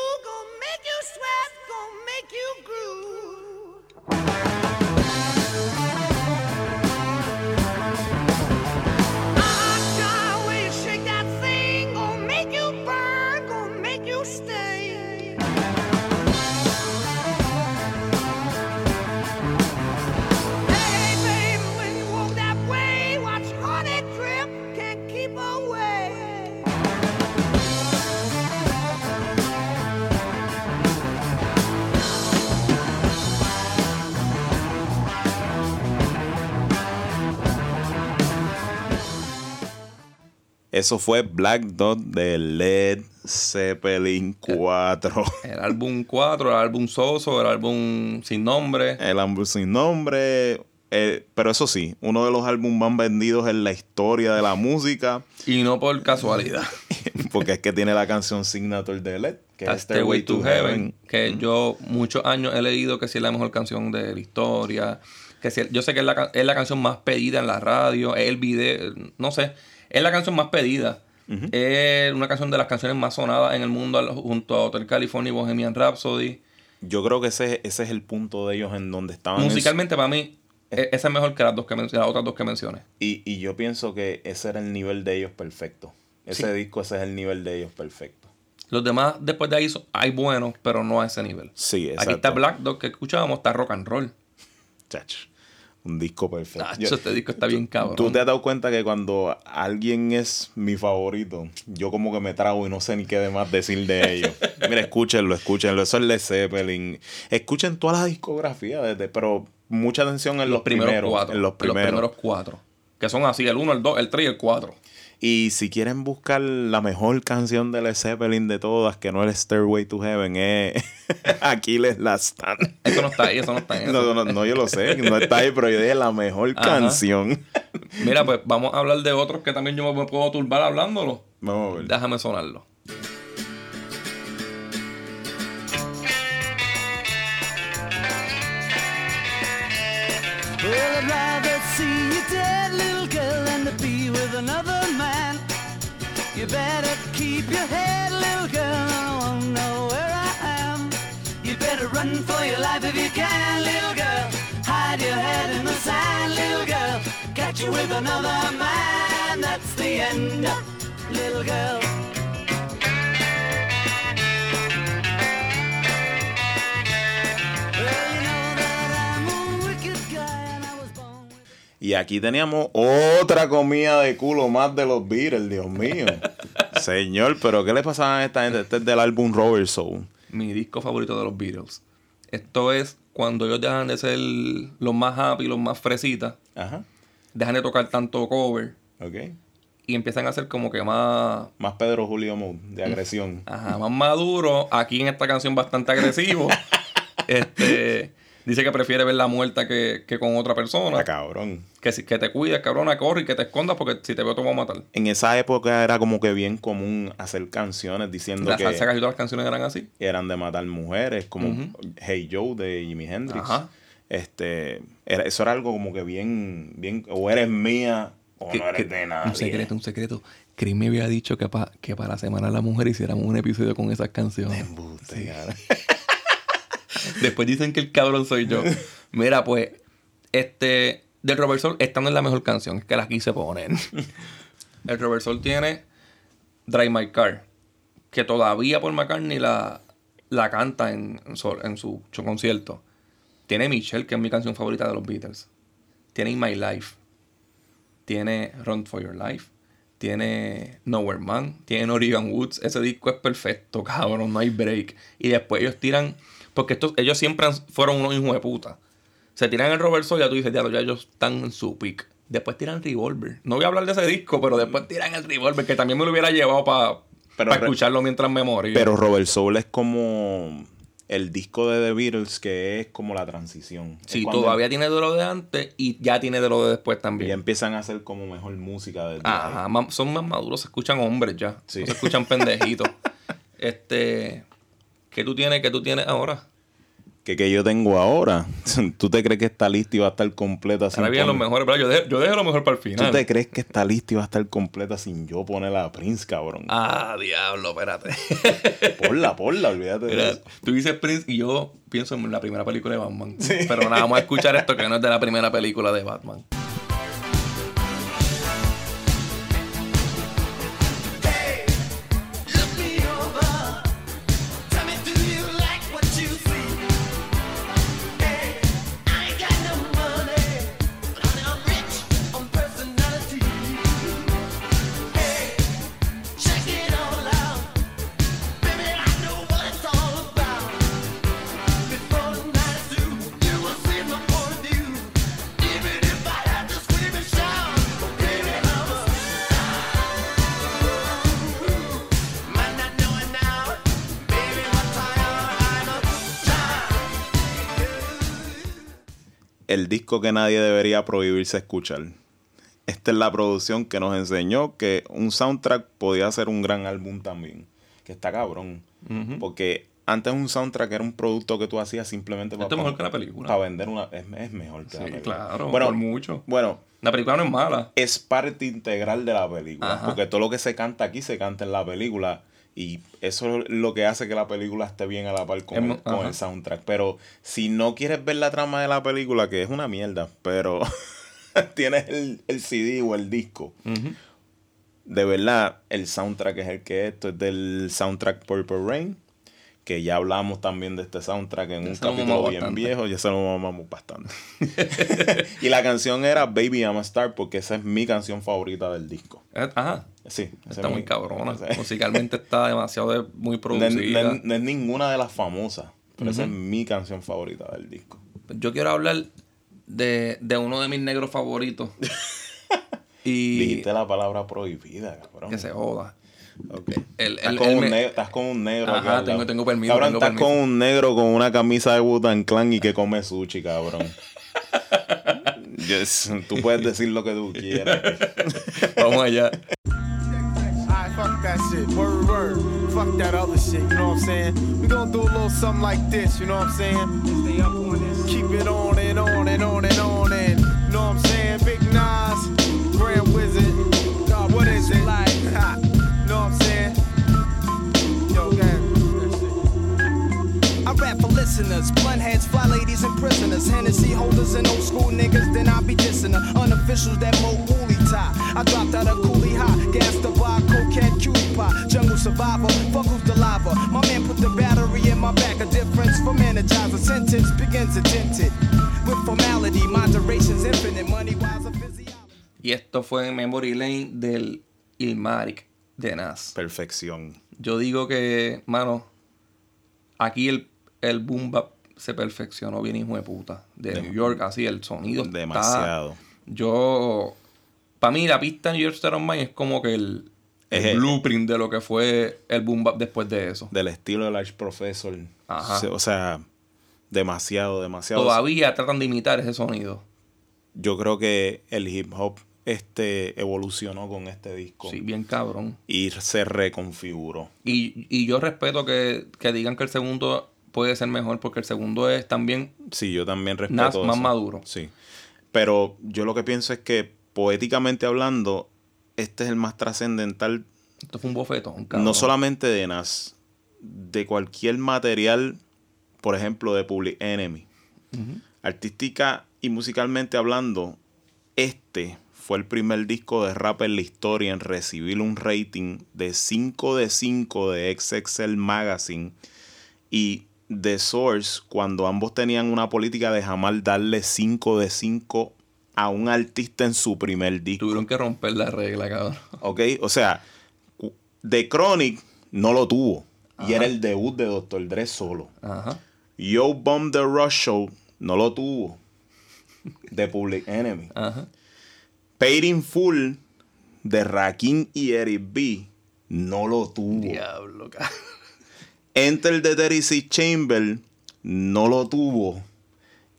Eso fue Black Dot de Led Zeppelin 4. El álbum 4, el álbum soso, el álbum sin nombre. El álbum sin nombre. eh, pero eso sí, uno de los álbumes más vendidos en la historia de la música. Y no por casualidad. Porque es que tiene la canción signature de Led, que es Stairway to Heaven, que yo muchos años he leído que sí es la mejor canción de la historia, que yo sé que es la, es la canción más pedida en la radio, es el video, no sé, es la canción más pedida. Es una canción de las canciones más sonadas en el mundo junto a Hotel California y Bohemian Rhapsody. Yo creo que ese, ese es el punto de ellos en donde estaban. en Musicalmente para mí e- esa es mejor que las dos que las otras dos que mencioné. Y, y yo pienso que ese era el nivel de ellos perfecto. Ese Sí. disco, ese es el nivel de ellos perfecto. Los demás después de ahí son- hay buenos, pero no a ese nivel. Sí, exacto. Aquí está Black Dog que escuchábamos, está rock and roll. Chacho, un disco perfecto. Yo- este disco está bien cabrón. Tú te has dado cuenta que cuando alguien es mi favorito, yo como que me trago y no sé ni qué demás decir de ellos. Mira, escúchenlo, escúchenlo. Eso es Led Zeppelin. Escuchen toda la discografía, desde, pero mucha atención en los, los primeros, cuatro. En los primeros. cuatro. Que son así, el 1, el 2, el 3 y el 4. Y si quieren buscar la mejor canción de Led Zeppelin de todas, que no es Stairway to Heaven, es Aquiles Last Stand. Eso no está ahí, eso no está eso. No, no, no, yo lo sé, no está ahí, pero yo dije la mejor Ajá. canción. Mira, pues vamos a hablar de otros que también yo me puedo turbar hablándolo. Vamos a ver. Déjame sonarlo. Well, I'd rather see you dead, little girl, than to be with another man. You better keep your head, little girl, I won't know where I am. You better run for your life if you can, little girl. Hide your head in the sand, little girl. Catch you with another man, that's the end, little girl. Y aquí teníamos otra comida de culo más de los Beatles, Dios mío. Señor, pero ¿qué le pasaba a esta gente? Este es del álbum Robert Soul. Mi disco favorito de los Beatles. Esto es cuando ellos dejan de ser los más happy, los más fresitas. Ajá. Dejan de tocar tanto cover. Ok. Y empiezan a hacer como que más... Más Pedro Julio Mode, de agresión. Ajá, más maduro. Aquí en esta canción bastante agresivo. este... Dice que prefiere verla muerta que, que con otra persona. Ah, cabrón. Que, si- que te cuides, cabrona, corre y que te escondas porque si te veo te voy a matar. En esa época era como que bien común hacer canciones diciendo La que salsa casi todas las canciones eran así. eran de matar mujeres, como Hey Joe de Jimi Hendrix. Ajá. Este, era, eso era algo como que bien, bien, o eres mía o Que- no eres de nadie. Un secreto, un secreto. Chris me había dicho que, pa- que para la Semana de la Mujer hiciéramos un episodio con esas canciones. Embuste, cara. Después dicen que el cabrón soy yo. Mira, pues, este, del Robert Soul, esta no es la mejor canción, es que la quise poner. El Robert Soul tiene Drive My Car, que todavía Paul McCartney la, la canta en, en su, en su concierto. Tiene Michelle, que es mi canción favorita de los Beatles. Tiene In My Life. Tiene Run For Your Life. Tiene Nowhere Man. Tiene Oregon Woods. Ese disco es perfecto, cabrón. No hay break. Y después ellos tiran. Porque estos, ellos siempre han- fueron unos hijos de puta. Se tiran el Robert Soul y ya tú dices, diablo, ya ellos están en su pick. Después tiran Revolver. No voy a hablar de ese disco, pero después tiran el Revolver, que también me lo hubiera llevado para re- escucharlo mientras me moría. Pero Robert Soul es como el disco de The Beatles que es como la transición. Sí, todavía tiene de lo de antes y ya tiene de lo de después Ya también. empiezan a hacer como mejor música desde Ajá, ahí. son más maduros, se escuchan hombres ya. Sí. No se escuchan pendejitos. este, ¿qué tú tienes? ¿Qué tú tienes ahora? Que, que yo tengo ahora. ¿Tú te crees que está lista y va a estar completa sin Ahora poner- mejores, pero yo dejé, yo dejé lo mejor para el ¿Tú final. te crees que está lista y va a estar completa sin yo poner a Prince, cabrón? Ah, diablo, espérate. Ponla, ponla, olvídate de Mira, eso. tú dices Prince y yo pienso en la primera película de Batman. Pero nada, vamos a escuchar esto que no es de la primera película de Batman. El disco que nadie debería prohibirse escuchar. Esta es la producción que nos enseñó que un soundtrack podía ser un gran álbum también. Que está cabrón. Porque antes un soundtrack era un producto que tú hacías simplemente Esto es mejor que la película. Para vender una... Es, es mejor que la película. claro, Bueno, por mucho. Bueno, La película no es mala. es parte integral de la película. Ajá. Porque todo lo que se canta aquí se canta en la película. Y eso es lo que hace que la película esté bien a la par con, el, con el soundtrack. Pero si no quieres ver la trama de la película, que es una mierda, pero tienes el, el CD o el disco. De verdad, el soundtrack es el que es. Esto es del soundtrack Purple Rain. Que ya hablamos también de este soundtrack en un capítulo bien bastante. viejo. Ya se lo mamamos bastante. y la canción era Baby I'm a Star porque esa es mi canción favorita del disco. Eh, Ajá. Sí, Está es muy cabrona. Musicalmente está demasiado de- muy producida. no es- no es ninguna de las famosas, pero esa es mi canción favorita del disco. Yo quiero hablar de, de uno de mis negros favoritos. y Dijiste la palabra prohibida, cabrón. que se joda. Ok. El- estás, el- con el un me- negro, estás con un negro. Ajá, al tengo- tengo permiso, Cabrón, tengo estás permiso. con un negro con una camisa de Wu-Tang Clan y que come sushi, cabrón. Yes, tú puedes decir lo que tú quieras. Vamos allá. That shit. Word, word. Fuck that other shit, you know what I'm saying? We gonna do a little something like this, you know what I'm saying? Stay up on this. Keep it on and on and on and on and, you know what I'm saying? Big Nas, Grand listeners, blunt heads, fly ladies, and prisoners. Hennessy holders and old school niggas, then I be dissing her. Unofficials that mo woolly tie. I dropped out of coolie high, gas the bar, cocaine, cutie pie. Jungle survivor, fuck who's the lava. My man put the battery in my back, a difference from energizer. Sentence begins tinted with formality, moderation's infinite. Money wise, a physiology. Y esto fue Memory Lane del Ilmarik de Nas. Perfección. Yo digo que, mano, aquí el, el boom bap se perfeccionó bien, hijo de puta. De New York, así, el sonido. está- Demasiado. yo, para mí, la pista New York State of Mind es como que el, el Es el- blueprint de lo que fue el boom bap después de eso. Del estilo del Arch Professor. Ajá. O sea, demasiado, demasiado. Todavía tratan de imitar ese sonido. Yo creo que el hip hop este evolucionó con este disco. Sí, bien cabrón. Y se reconfiguró. Y, y yo respeto que, que digan que el segundo puede ser mejor porque el segundo es también Sí, yo también respeto Nas más eso. maduro. Sí. Pero yo lo que pienso es que, poéticamente hablando, este es el más trascendental, Esto fue un bofetón, cabrón. no solamente de Nas, de cualquier material, por ejemplo, de Public Enemy. Artística y musicalmente hablando, este fue el primer disco de rap en la historia en recibir un rating de 5 de 5 de XXL Magazine y The Source cuando ambos tenían una política de jamás darle 5 de 5 a un artista en su primer disco. Tuvieron que romper la regla, cabrón. ¿Ok? O sea, The Chronic no lo tuvo. Y era el debut de Dr. Dre solo. Ajá. Yo Bomb the Rush Show no lo tuvo. De Public Enemy. Ajá. Paid in Full de Rakim y Eric B no lo tuvo. Diablo, cabrón. Enter the 36 Chamber no lo tuvo.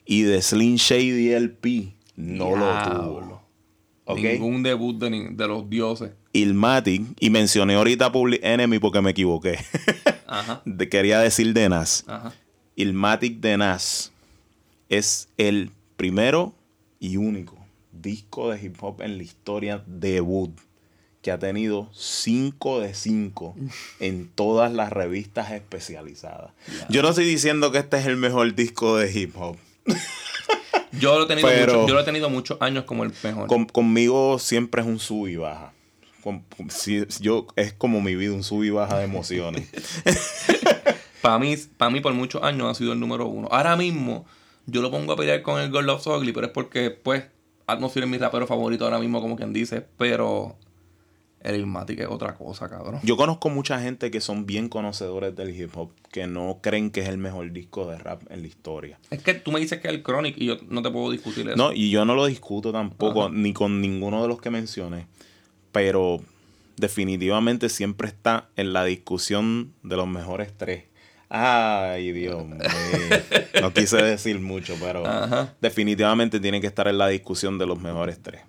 Y de Slim Shady LP no lo tuvo. Ningún debut de, ni- de los dioses. Ilmatic, y mencioné ahorita Public Enemy porque me equivoqué. Ajá. De- quería decir de Nas. Ajá. Ilmatic de Nas es el primero y único disco de hip hop en la historia debut que ha tenido 5 de 5 en todas las revistas especializadas. Yo no estoy diciendo que este es el mejor disco de hip hop. Yo lo he tenido, Pero- mucho- yo lo he tenido muchos años como el mejor. Con- conmigo siempre es un sub y baja. Con- con- si- yo, es como mi vida, un sub y baja de emociones. Para mí, para mí, por muchos años ha sido el número uno. Ahora mismo, yo lo pongo a pelear con el God Loves Ugly, pero es porque, pues, Atmosphere es mi rapero favorito ahora mismo, como quien dice, pero el es otra cosa, cabrón. Yo conozco mucha gente que son bien conocedores del hip hop que no creen que es el mejor disco de rap en la historia. Es que tú me dices que es el Chronic y yo no te puedo discutir eso. No, y yo no lo discuto tampoco, Ajá. ni con ninguno de los que mencioné. Pero definitivamente siempre está en la discusión de los mejores tres. Ay, Dios mío. No quise decir mucho, pero Ajá. definitivamente tiene que estar en la discusión de los mejores tres.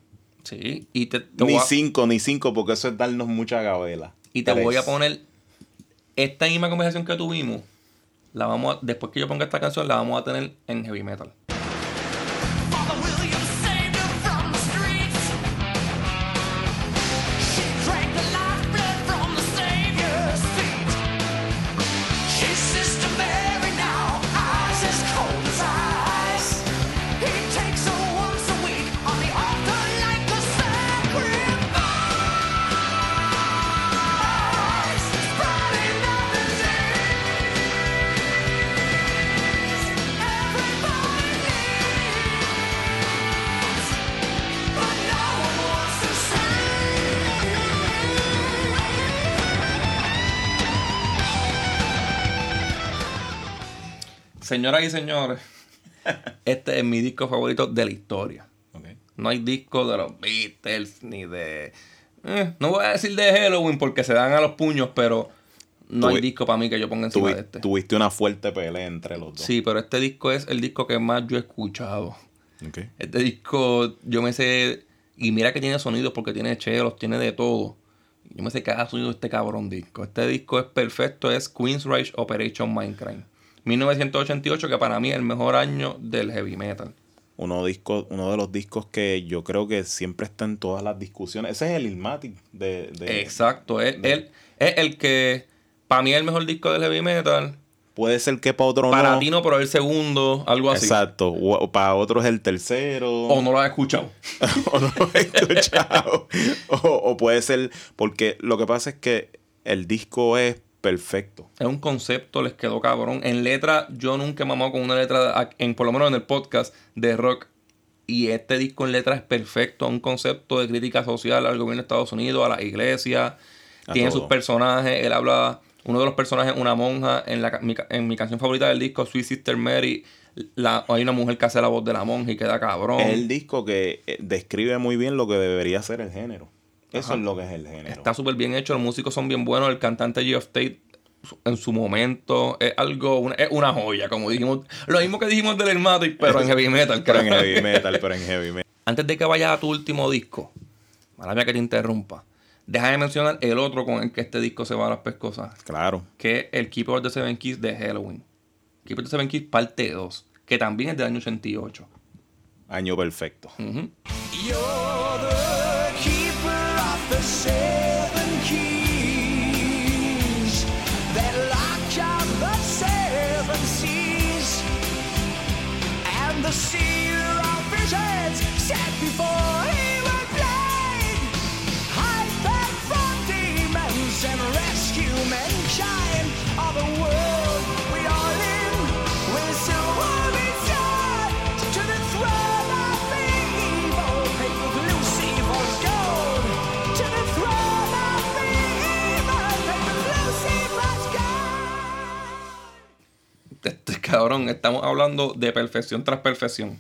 Sí, y te, te Ni a- cinco, ni cinco, porque eso es darnos mucha gabela. Y te Tres. voy a poner esta misma conversación que tuvimos. La vamos a- después que yo ponga esta canción, la vamos a tener en heavy metal. Señoras y señores, este es mi disco favorito de la historia. Ok. No hay disco de los Beatles ni de. eh, no voy a decir de Halloween porque se dan a los puños, pero no hay disco para mí que yo ponga encima Tuvi- de este. Tuviste una fuerte pelea entre los dos. Sí, pero este disco es el disco que más yo he escuchado. Ok. Este disco, yo me sé. Y mira que tiene sonidos porque tiene chelos, tiene de todo. Yo me sé cada sonido de este cabrón disco. Este disco es perfecto, es Queen's Rage Operation Minecraft. 1988, que para mí es el mejor año del heavy metal. Uno, disco, uno de los discos que yo creo que siempre está en todas las discusiones. Ese es el Ilmatic de, de- Exacto, es, de- él, es el que para mí es el mejor disco del heavy metal. Puede ser que para otro Para no. ti no, pero el segundo, algo así. Exacto. O, para otro es el tercero. O no lo has escuchado. o no lo he escuchado. o, o puede ser. Porque lo que pasa es que el disco es perfecto. Es un concepto, les quedó cabrón. En letra, yo nunca he mamado con una letra, en, por lo menos en el podcast de rock. Y este disco en letra es perfecto. Un concepto de crítica social al gobierno de Estados Unidos, a la iglesia. A Tiene todo. sus personajes. Él habla, uno de los personajes, una monja. En, la, mi, en mi canción favorita del disco, Sweet Sister Mary, la, hay una mujer que hace la voz de la monja y queda cabrón. Es el disco que eh, describe muy bien lo que debería ser el género. Eso Ajá. es lo que es el género. Está súper bien hecho, los músicos son bien buenos, el cantante Geoff Tate en su momento es algo, una, es una joya, como dijimos, lo mismo que dijimos del Hermatic, pero en heavy metal. Pero en heavy metal, pero en heavy metal. Antes de que vayas a tu último disco, mala mía que te interrumpa, déjame mencionar el otro con el que este disco se va a las pescosas, Claro. que es el Keeper of the Seven Keys de Halloween. Keeper of the Seven Keys parte 2, que también es del año 88. Año perfecto. Ujú. You're Este cabrón, estamos hablando de perfección tras perfección.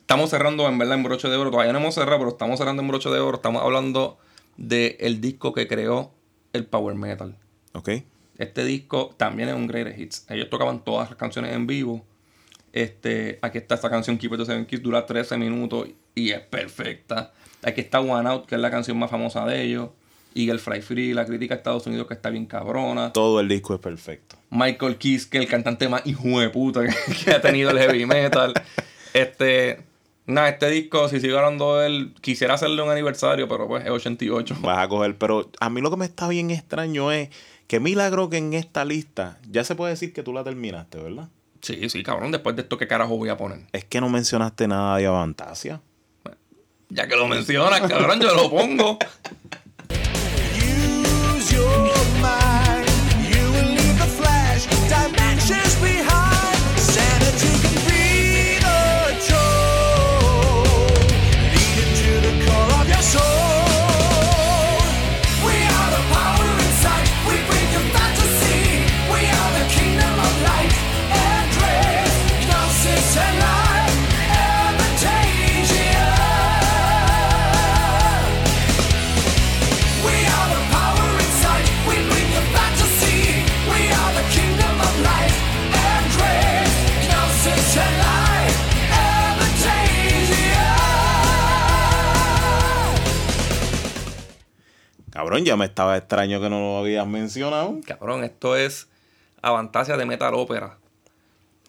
Estamos cerrando en verdad en broche de oro. Todavía no hemos cerrado, pero estamos cerrando en broche de oro. Estamos hablando del el disco que creó el Power Metal. ¿Ok? Este disco también es un greatest hits. Ellos tocaban todas las canciones en vivo. Este, aquí está esta canción Keep It to Seven Kids, dura 13 minutos y es perfecta. Aquí está One Out, que es la canción más famosa de ellos. Eagle Fly Free, la crítica a Estados Unidos que está bien cabrona. Todo el disco es perfecto. Michael Kiss, que es el cantante más hijo de puta que, que ha tenido el heavy metal. Este, nada, este disco, si sigo hablando de él, quisiera hacerle un aniversario, pero pues es 88. Vas a coger. Pero a mí lo que me está bien extraño es que milagro que en esta lista ya se puede decir que tú la terminaste, ¿verdad? Sí, sí, cabrón, después de esto, ¿qué carajo voy a poner? Es que no mencionaste nada de Avantasia. Ya que lo mencionas, cabrón, yo lo pongo. Cabrón, ya me estaba extraño que no lo habías mencionado. Cabrón, esto es Avantasia de Metal Opera.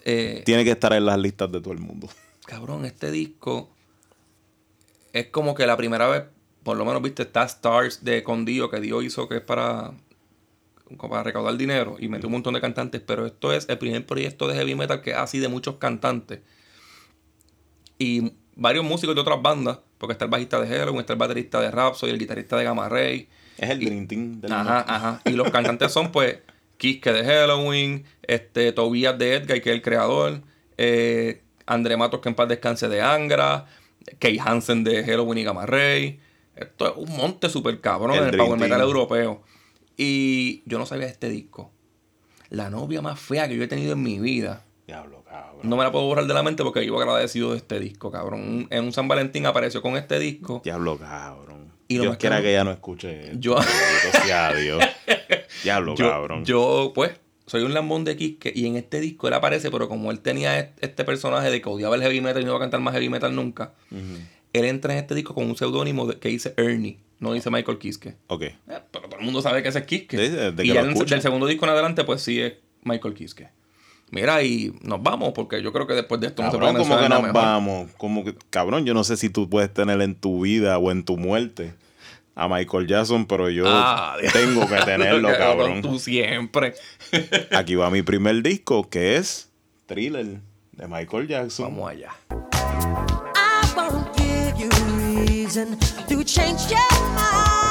Eh, Tiene que estar en las listas de todo el mundo. cabrón, este disco es como que la primera vez, por lo menos, viste, está Stars de Condío que Dio hizo que es para, como para recaudar dinero y metió un montón de cantantes, pero esto es el primer proyecto de heavy metal que es así de muchos cantantes. Y varios músicos de otras bandas, porque está el bajista de Halloween, está el baterista de Rhapsody, el guitarrista de Gamma Ray. Es el Dream Team del Ajá, ajá. Y los cantantes son, pues, Kiske de Halloween, este, Tobias de Edgar, que es el creador, eh, André Matos, que en paz descanse de Angra, Kay Hansen de Halloween y Gamma Ray. Esto es un monte super cabrón El en el Dream power metal Team. europeo. Y yo no sabía de este disco. La novia más fea que yo he tenido en mi vida. Diablo, cabrón. No me la puedo borrar de la mente porque vivo agradecido de este disco, cabrón. Un- En un San Valentín apareció con este disco. Diablo, cabrón. Y lo Dios quiera cabrón- que ella no escuche. Yo- sea Dios. Diablo, yo, cabrón. yo, pues, soy un lambón de Kiske y en este disco él aparece, pero como él tenía est- este personaje de que odiaba el heavy metal y no iba a cantar más heavy metal nunca, él entra en este disco con un seudónimo que dice Ernie, no dice Michael Kiske. Ok. Eh, pero todo el mundo sabe que ese es Kiske. Y que escucha. del segundo disco en adelante, pues sí es Michael Kiske. Mira, y nos vamos, porque yo creo que después de esto no se puede Cabrón, como que nos mejor. vamos. Como que, cabrón, yo no sé si tú puedes tener en tu vida o en tu muerte a Michael Jackson, pero yo Ah, tengo que tenerlo, cabrón. Tú siempre. Aquí va mi primer disco, que es Thriller, de Michael Jackson. Vamos allá. I won't give you reason to change your mind.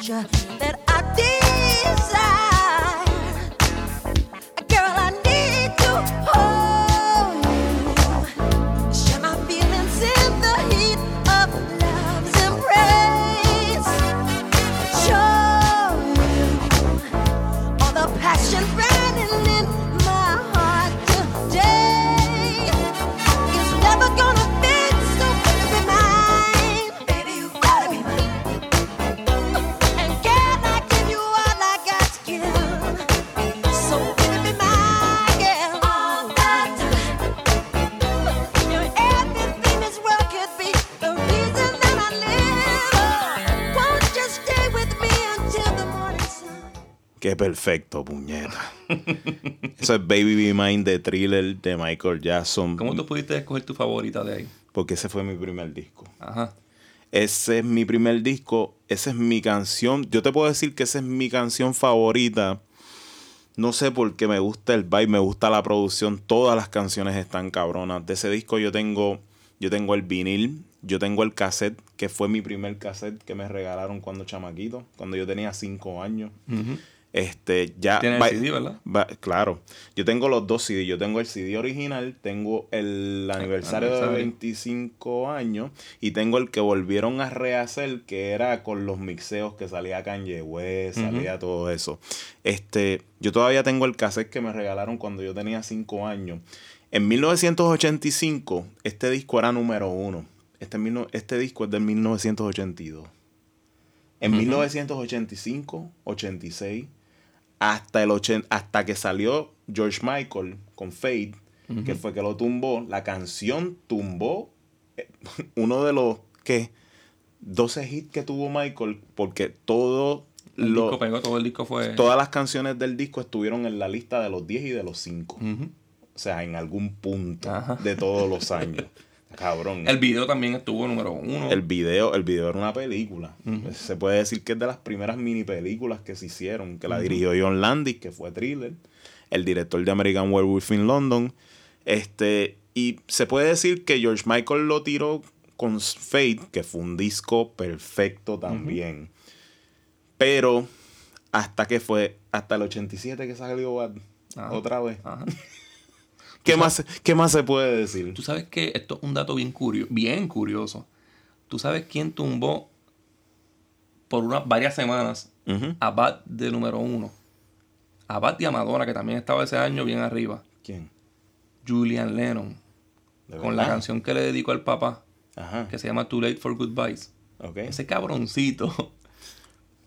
Just. Eso es Baby Be Mine de Thriller de Michael Jackson. ¿Cómo tú pudiste escoger tu favorita de ahí? Porque ese fue mi primer disco. Ajá. Ese es mi primer disco, esa es mi canción. Yo te puedo decir que esa es mi canción favorita. No sé por qué me gusta el vibe, me gusta la producción, todas las canciones están cabronas. De ese disco yo tengo yo tengo el vinil, yo tengo el cassette, que fue mi primer cassette que me regalaron cuando chamaquito, cuando yo tenía cinco años. Este, ya Tiene el va- CD, ¿verdad? va- claro. Yo tengo los dos CD. Yo tengo el CD original, tengo el aniversario de aniversario. 25 años y tengo el que volvieron a rehacer, que era con los mixeos que salía Kanye West, salía todo eso. Este, yo todavía tengo el cassette que me regalaron cuando yo tenía 5 años. En 1985, este disco era número uno. Este, este disco es del 1982. En 1985, 86, hasta, el ochen- hasta que salió George Michael con Fade, que fue que lo tumbó, la canción tumbó eh, uno de los que 12 hits que tuvo Michael, porque todo El lo- disco pegó, todo el disco fue. todas las canciones del disco estuvieron en la lista de los 10 y de los 5. Ujú. O sea, en algún punto Ajá. de todos los años. Cabrón. El video también estuvo número uno. El video, el video era una película. Se puede decir que es de las primeras mini películas que se hicieron, que la dirigió John Landis, que fue thriller, el director de American Werewolf in London. Este, y se puede decir que George Michael lo tiró con Fate, que fue un disco perfecto también. Pero hasta que fue, hasta el 87 que salió Bad, Ajá. otra vez. Ajá. ¿Qué más, ¿Qué más se puede decir? Tú sabes que esto es un dato bien curioso, bien curioso. ¿Tú sabes quién tumbó por unas varias semanas a Bad de número uno? A Bad y a Madonna, que también estaba ese año bien arriba. ¿Quién? Julian Lennon, ¿De con la canción que le dedicó al papá, Ajá. que se llama Too Late for Goodbyes. Ese cabroncito.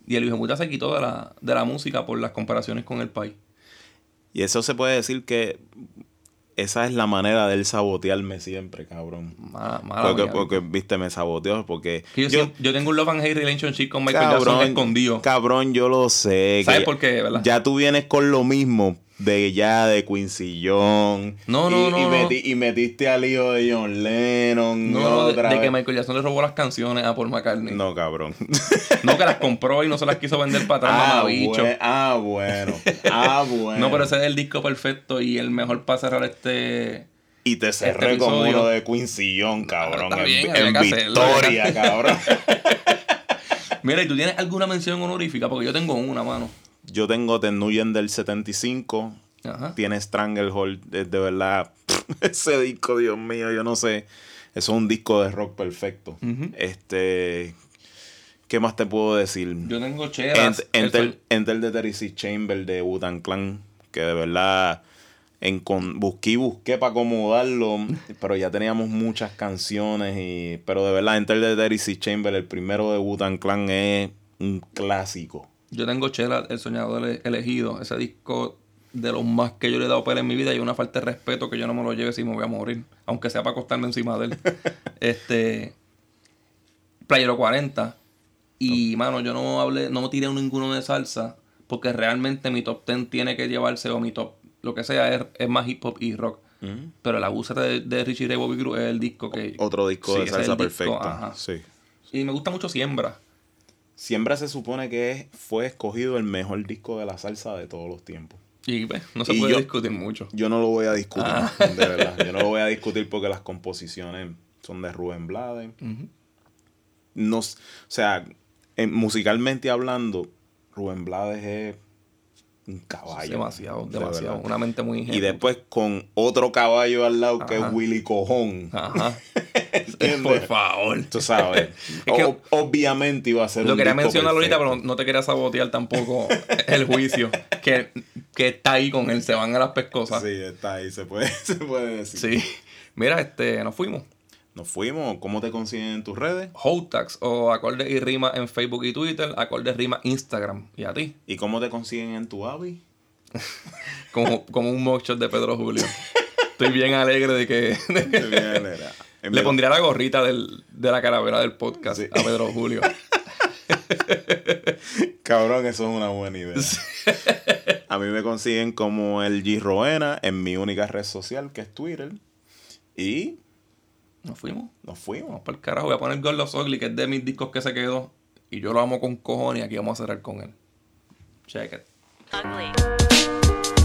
Y el hijo puta se quitó de la, de la música por las comparaciones con el país. Y eso se puede decir que esa es la manera de él sabotearme siempre, cabrón. Mala, mala Porque, mía, porque, viste, me saboteó porque... Que yo, siempre- yo tengo un love and hate relationship con Michael Jackson cabrón, escondido. cabrón, yo lo sé. ¿Sabes por qué, verdad? Ya tú vienes con lo mismo de ya de Quincy. No, no, y, no, Y, no. meti- y metiste al hijo de John Lennon. No, no, de, otra de que. Michael Jackson le robó las canciones a Paul McCartney. No, No, cabrón. que las compró y no se las quiso vender para atrás, ah, mamabicho. ah, bueno. Ah, bueno. No, pero ese es el disco perfecto y el mejor para cerrar este. Y te cerré este con uno de Quincy Jones, cabrón. Está en bien, en había que hacerlo, Victoria, cabrón. Mira, ¿y tú tienes alguna mención honorífica? Porque yo tengo una, mano. Yo tengo The Nuyen del 75. Ajá. Tiene Stranglehold. De, de verdad. ese disco, Dios mío, yo no sé. Eso es un disco de rock perfecto. Este. ¿Qué más te puedo decir? Yo tengo cheras. Ent- el Enter, Enter the Terry Chamber de Wu-Tang Clan. Que de verdad. En con, busqué y busqué para acomodarlo. pero ya teníamos muchas canciones. Y, pero de verdad, Enter the Terry Chamber, el primero de Wu-Tang Clan, es un clásico. Yo tengo Chela, El Soñador Ele- Elegido. Ese disco de los más que yo le he dado pela en mi vida y una falta de respeto que yo no me lo lleve si me voy a morir. Aunque sea para acostarme encima de él. este. Playero 40. Y, mano, yo no hablé, no tiré ninguno de salsa. Porque realmente mi top 10 tiene que llevarse, o mi top, lo que sea, es, es más hip hop y rock. Pero el abuso de, de Richie Ray Bobby Cruz es el disco que. Otro disco Sí, de salsa disco, perfecto. ajá. Sí. Y me gusta mucho Siembra. Siembra se supone que fue escogido el mejor disco de la salsa de todos los tiempos. Y pues, no se Y puede yo- discutir mucho. Yo no lo voy a discutir, Ah. de verdad. Yo no lo voy a discutir porque las composiciones son de Rubén Blades. No, s- o sea, en- musicalmente hablando, Rubén Blades es un caballo. demasiado, de demasiado. verdad. Una mente muy Y ingenua. después con otro caballo al lado que es Willy Cojón. Ajá. Por favor. Tú sabes. Es que- O- obviamente iba a ser Lo un quería mencionar ahorita, pero no te quería sabotear tampoco el juicio. Que, que está ahí con él, se van a las pescosas. Sí, está ahí, se puede, se puede decir. Sí. Mira, este, nos fuimos. Nos fuimos. ¿Cómo te consiguen en tus redes? Hotax o Acordes y Rima en Facebook y Twitter, Acordes Rima Instagram. Y a ti, ¿Y cómo te consiguen en tu Avi? como, como un mockshot de Pedro Julio. Estoy bien alegre de que le pondría la gorrita del- de la calavera del podcast Sí. a Pedro Julio. Cabrón, eso es una buena idea. A mí me consiguen como el G Roena en mi única red social, que es Twitter. Y Nos fuimos. nos fuimos. Vamos para el carajo. Voy a poner God Loves Ugly, que es de mis discos que se quedó. Y yo lo amo con cojones y aquí vamos a cerrar con él. Check it.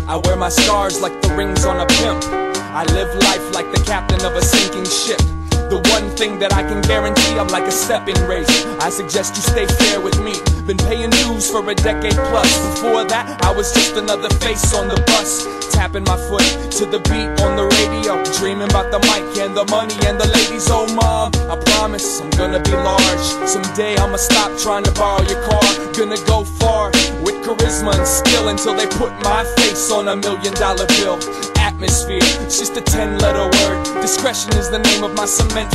I wear my scars like the rings on a pimp. I live life like the captain of a sinking ship. The one thing that I can guarantee, I'm like a stepping race. I suggest you stay fair with me. Been paying dues for a decade plus. Before that, I was just another face on the bus. Tapping my foot to the beat on the radio. Dreaming about the mic and the money and the ladies. Oh, mom, I promise I'm gonna be large. Someday I'ma stop trying to borrow your car. Gonna go far with charisma and skill until they put my face on a million dollar bill. Atmosphere, it's just a 10 letter word. Discretion is the name of my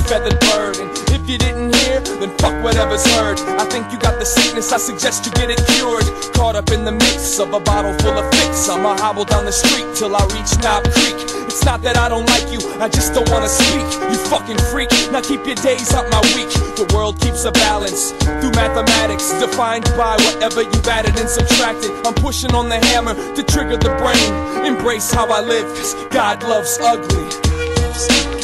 feathered bird. And if you didn't hear, then fuck whatever's heard. I think you got the sickness, I suggest you get it cured. Caught up in the mix of a bottle full of fix. I'ma hobble down the street till I reach Knob Creek. It's not that I don't like you, I just don't wanna speak. You fucking freak, now keep your days out my week. The world keeps a balance through mathematics, defined by whatever you've added and subtracted. I'm pushing on the hammer to trigger the brain. Embrace how I live, cause God loves ugly.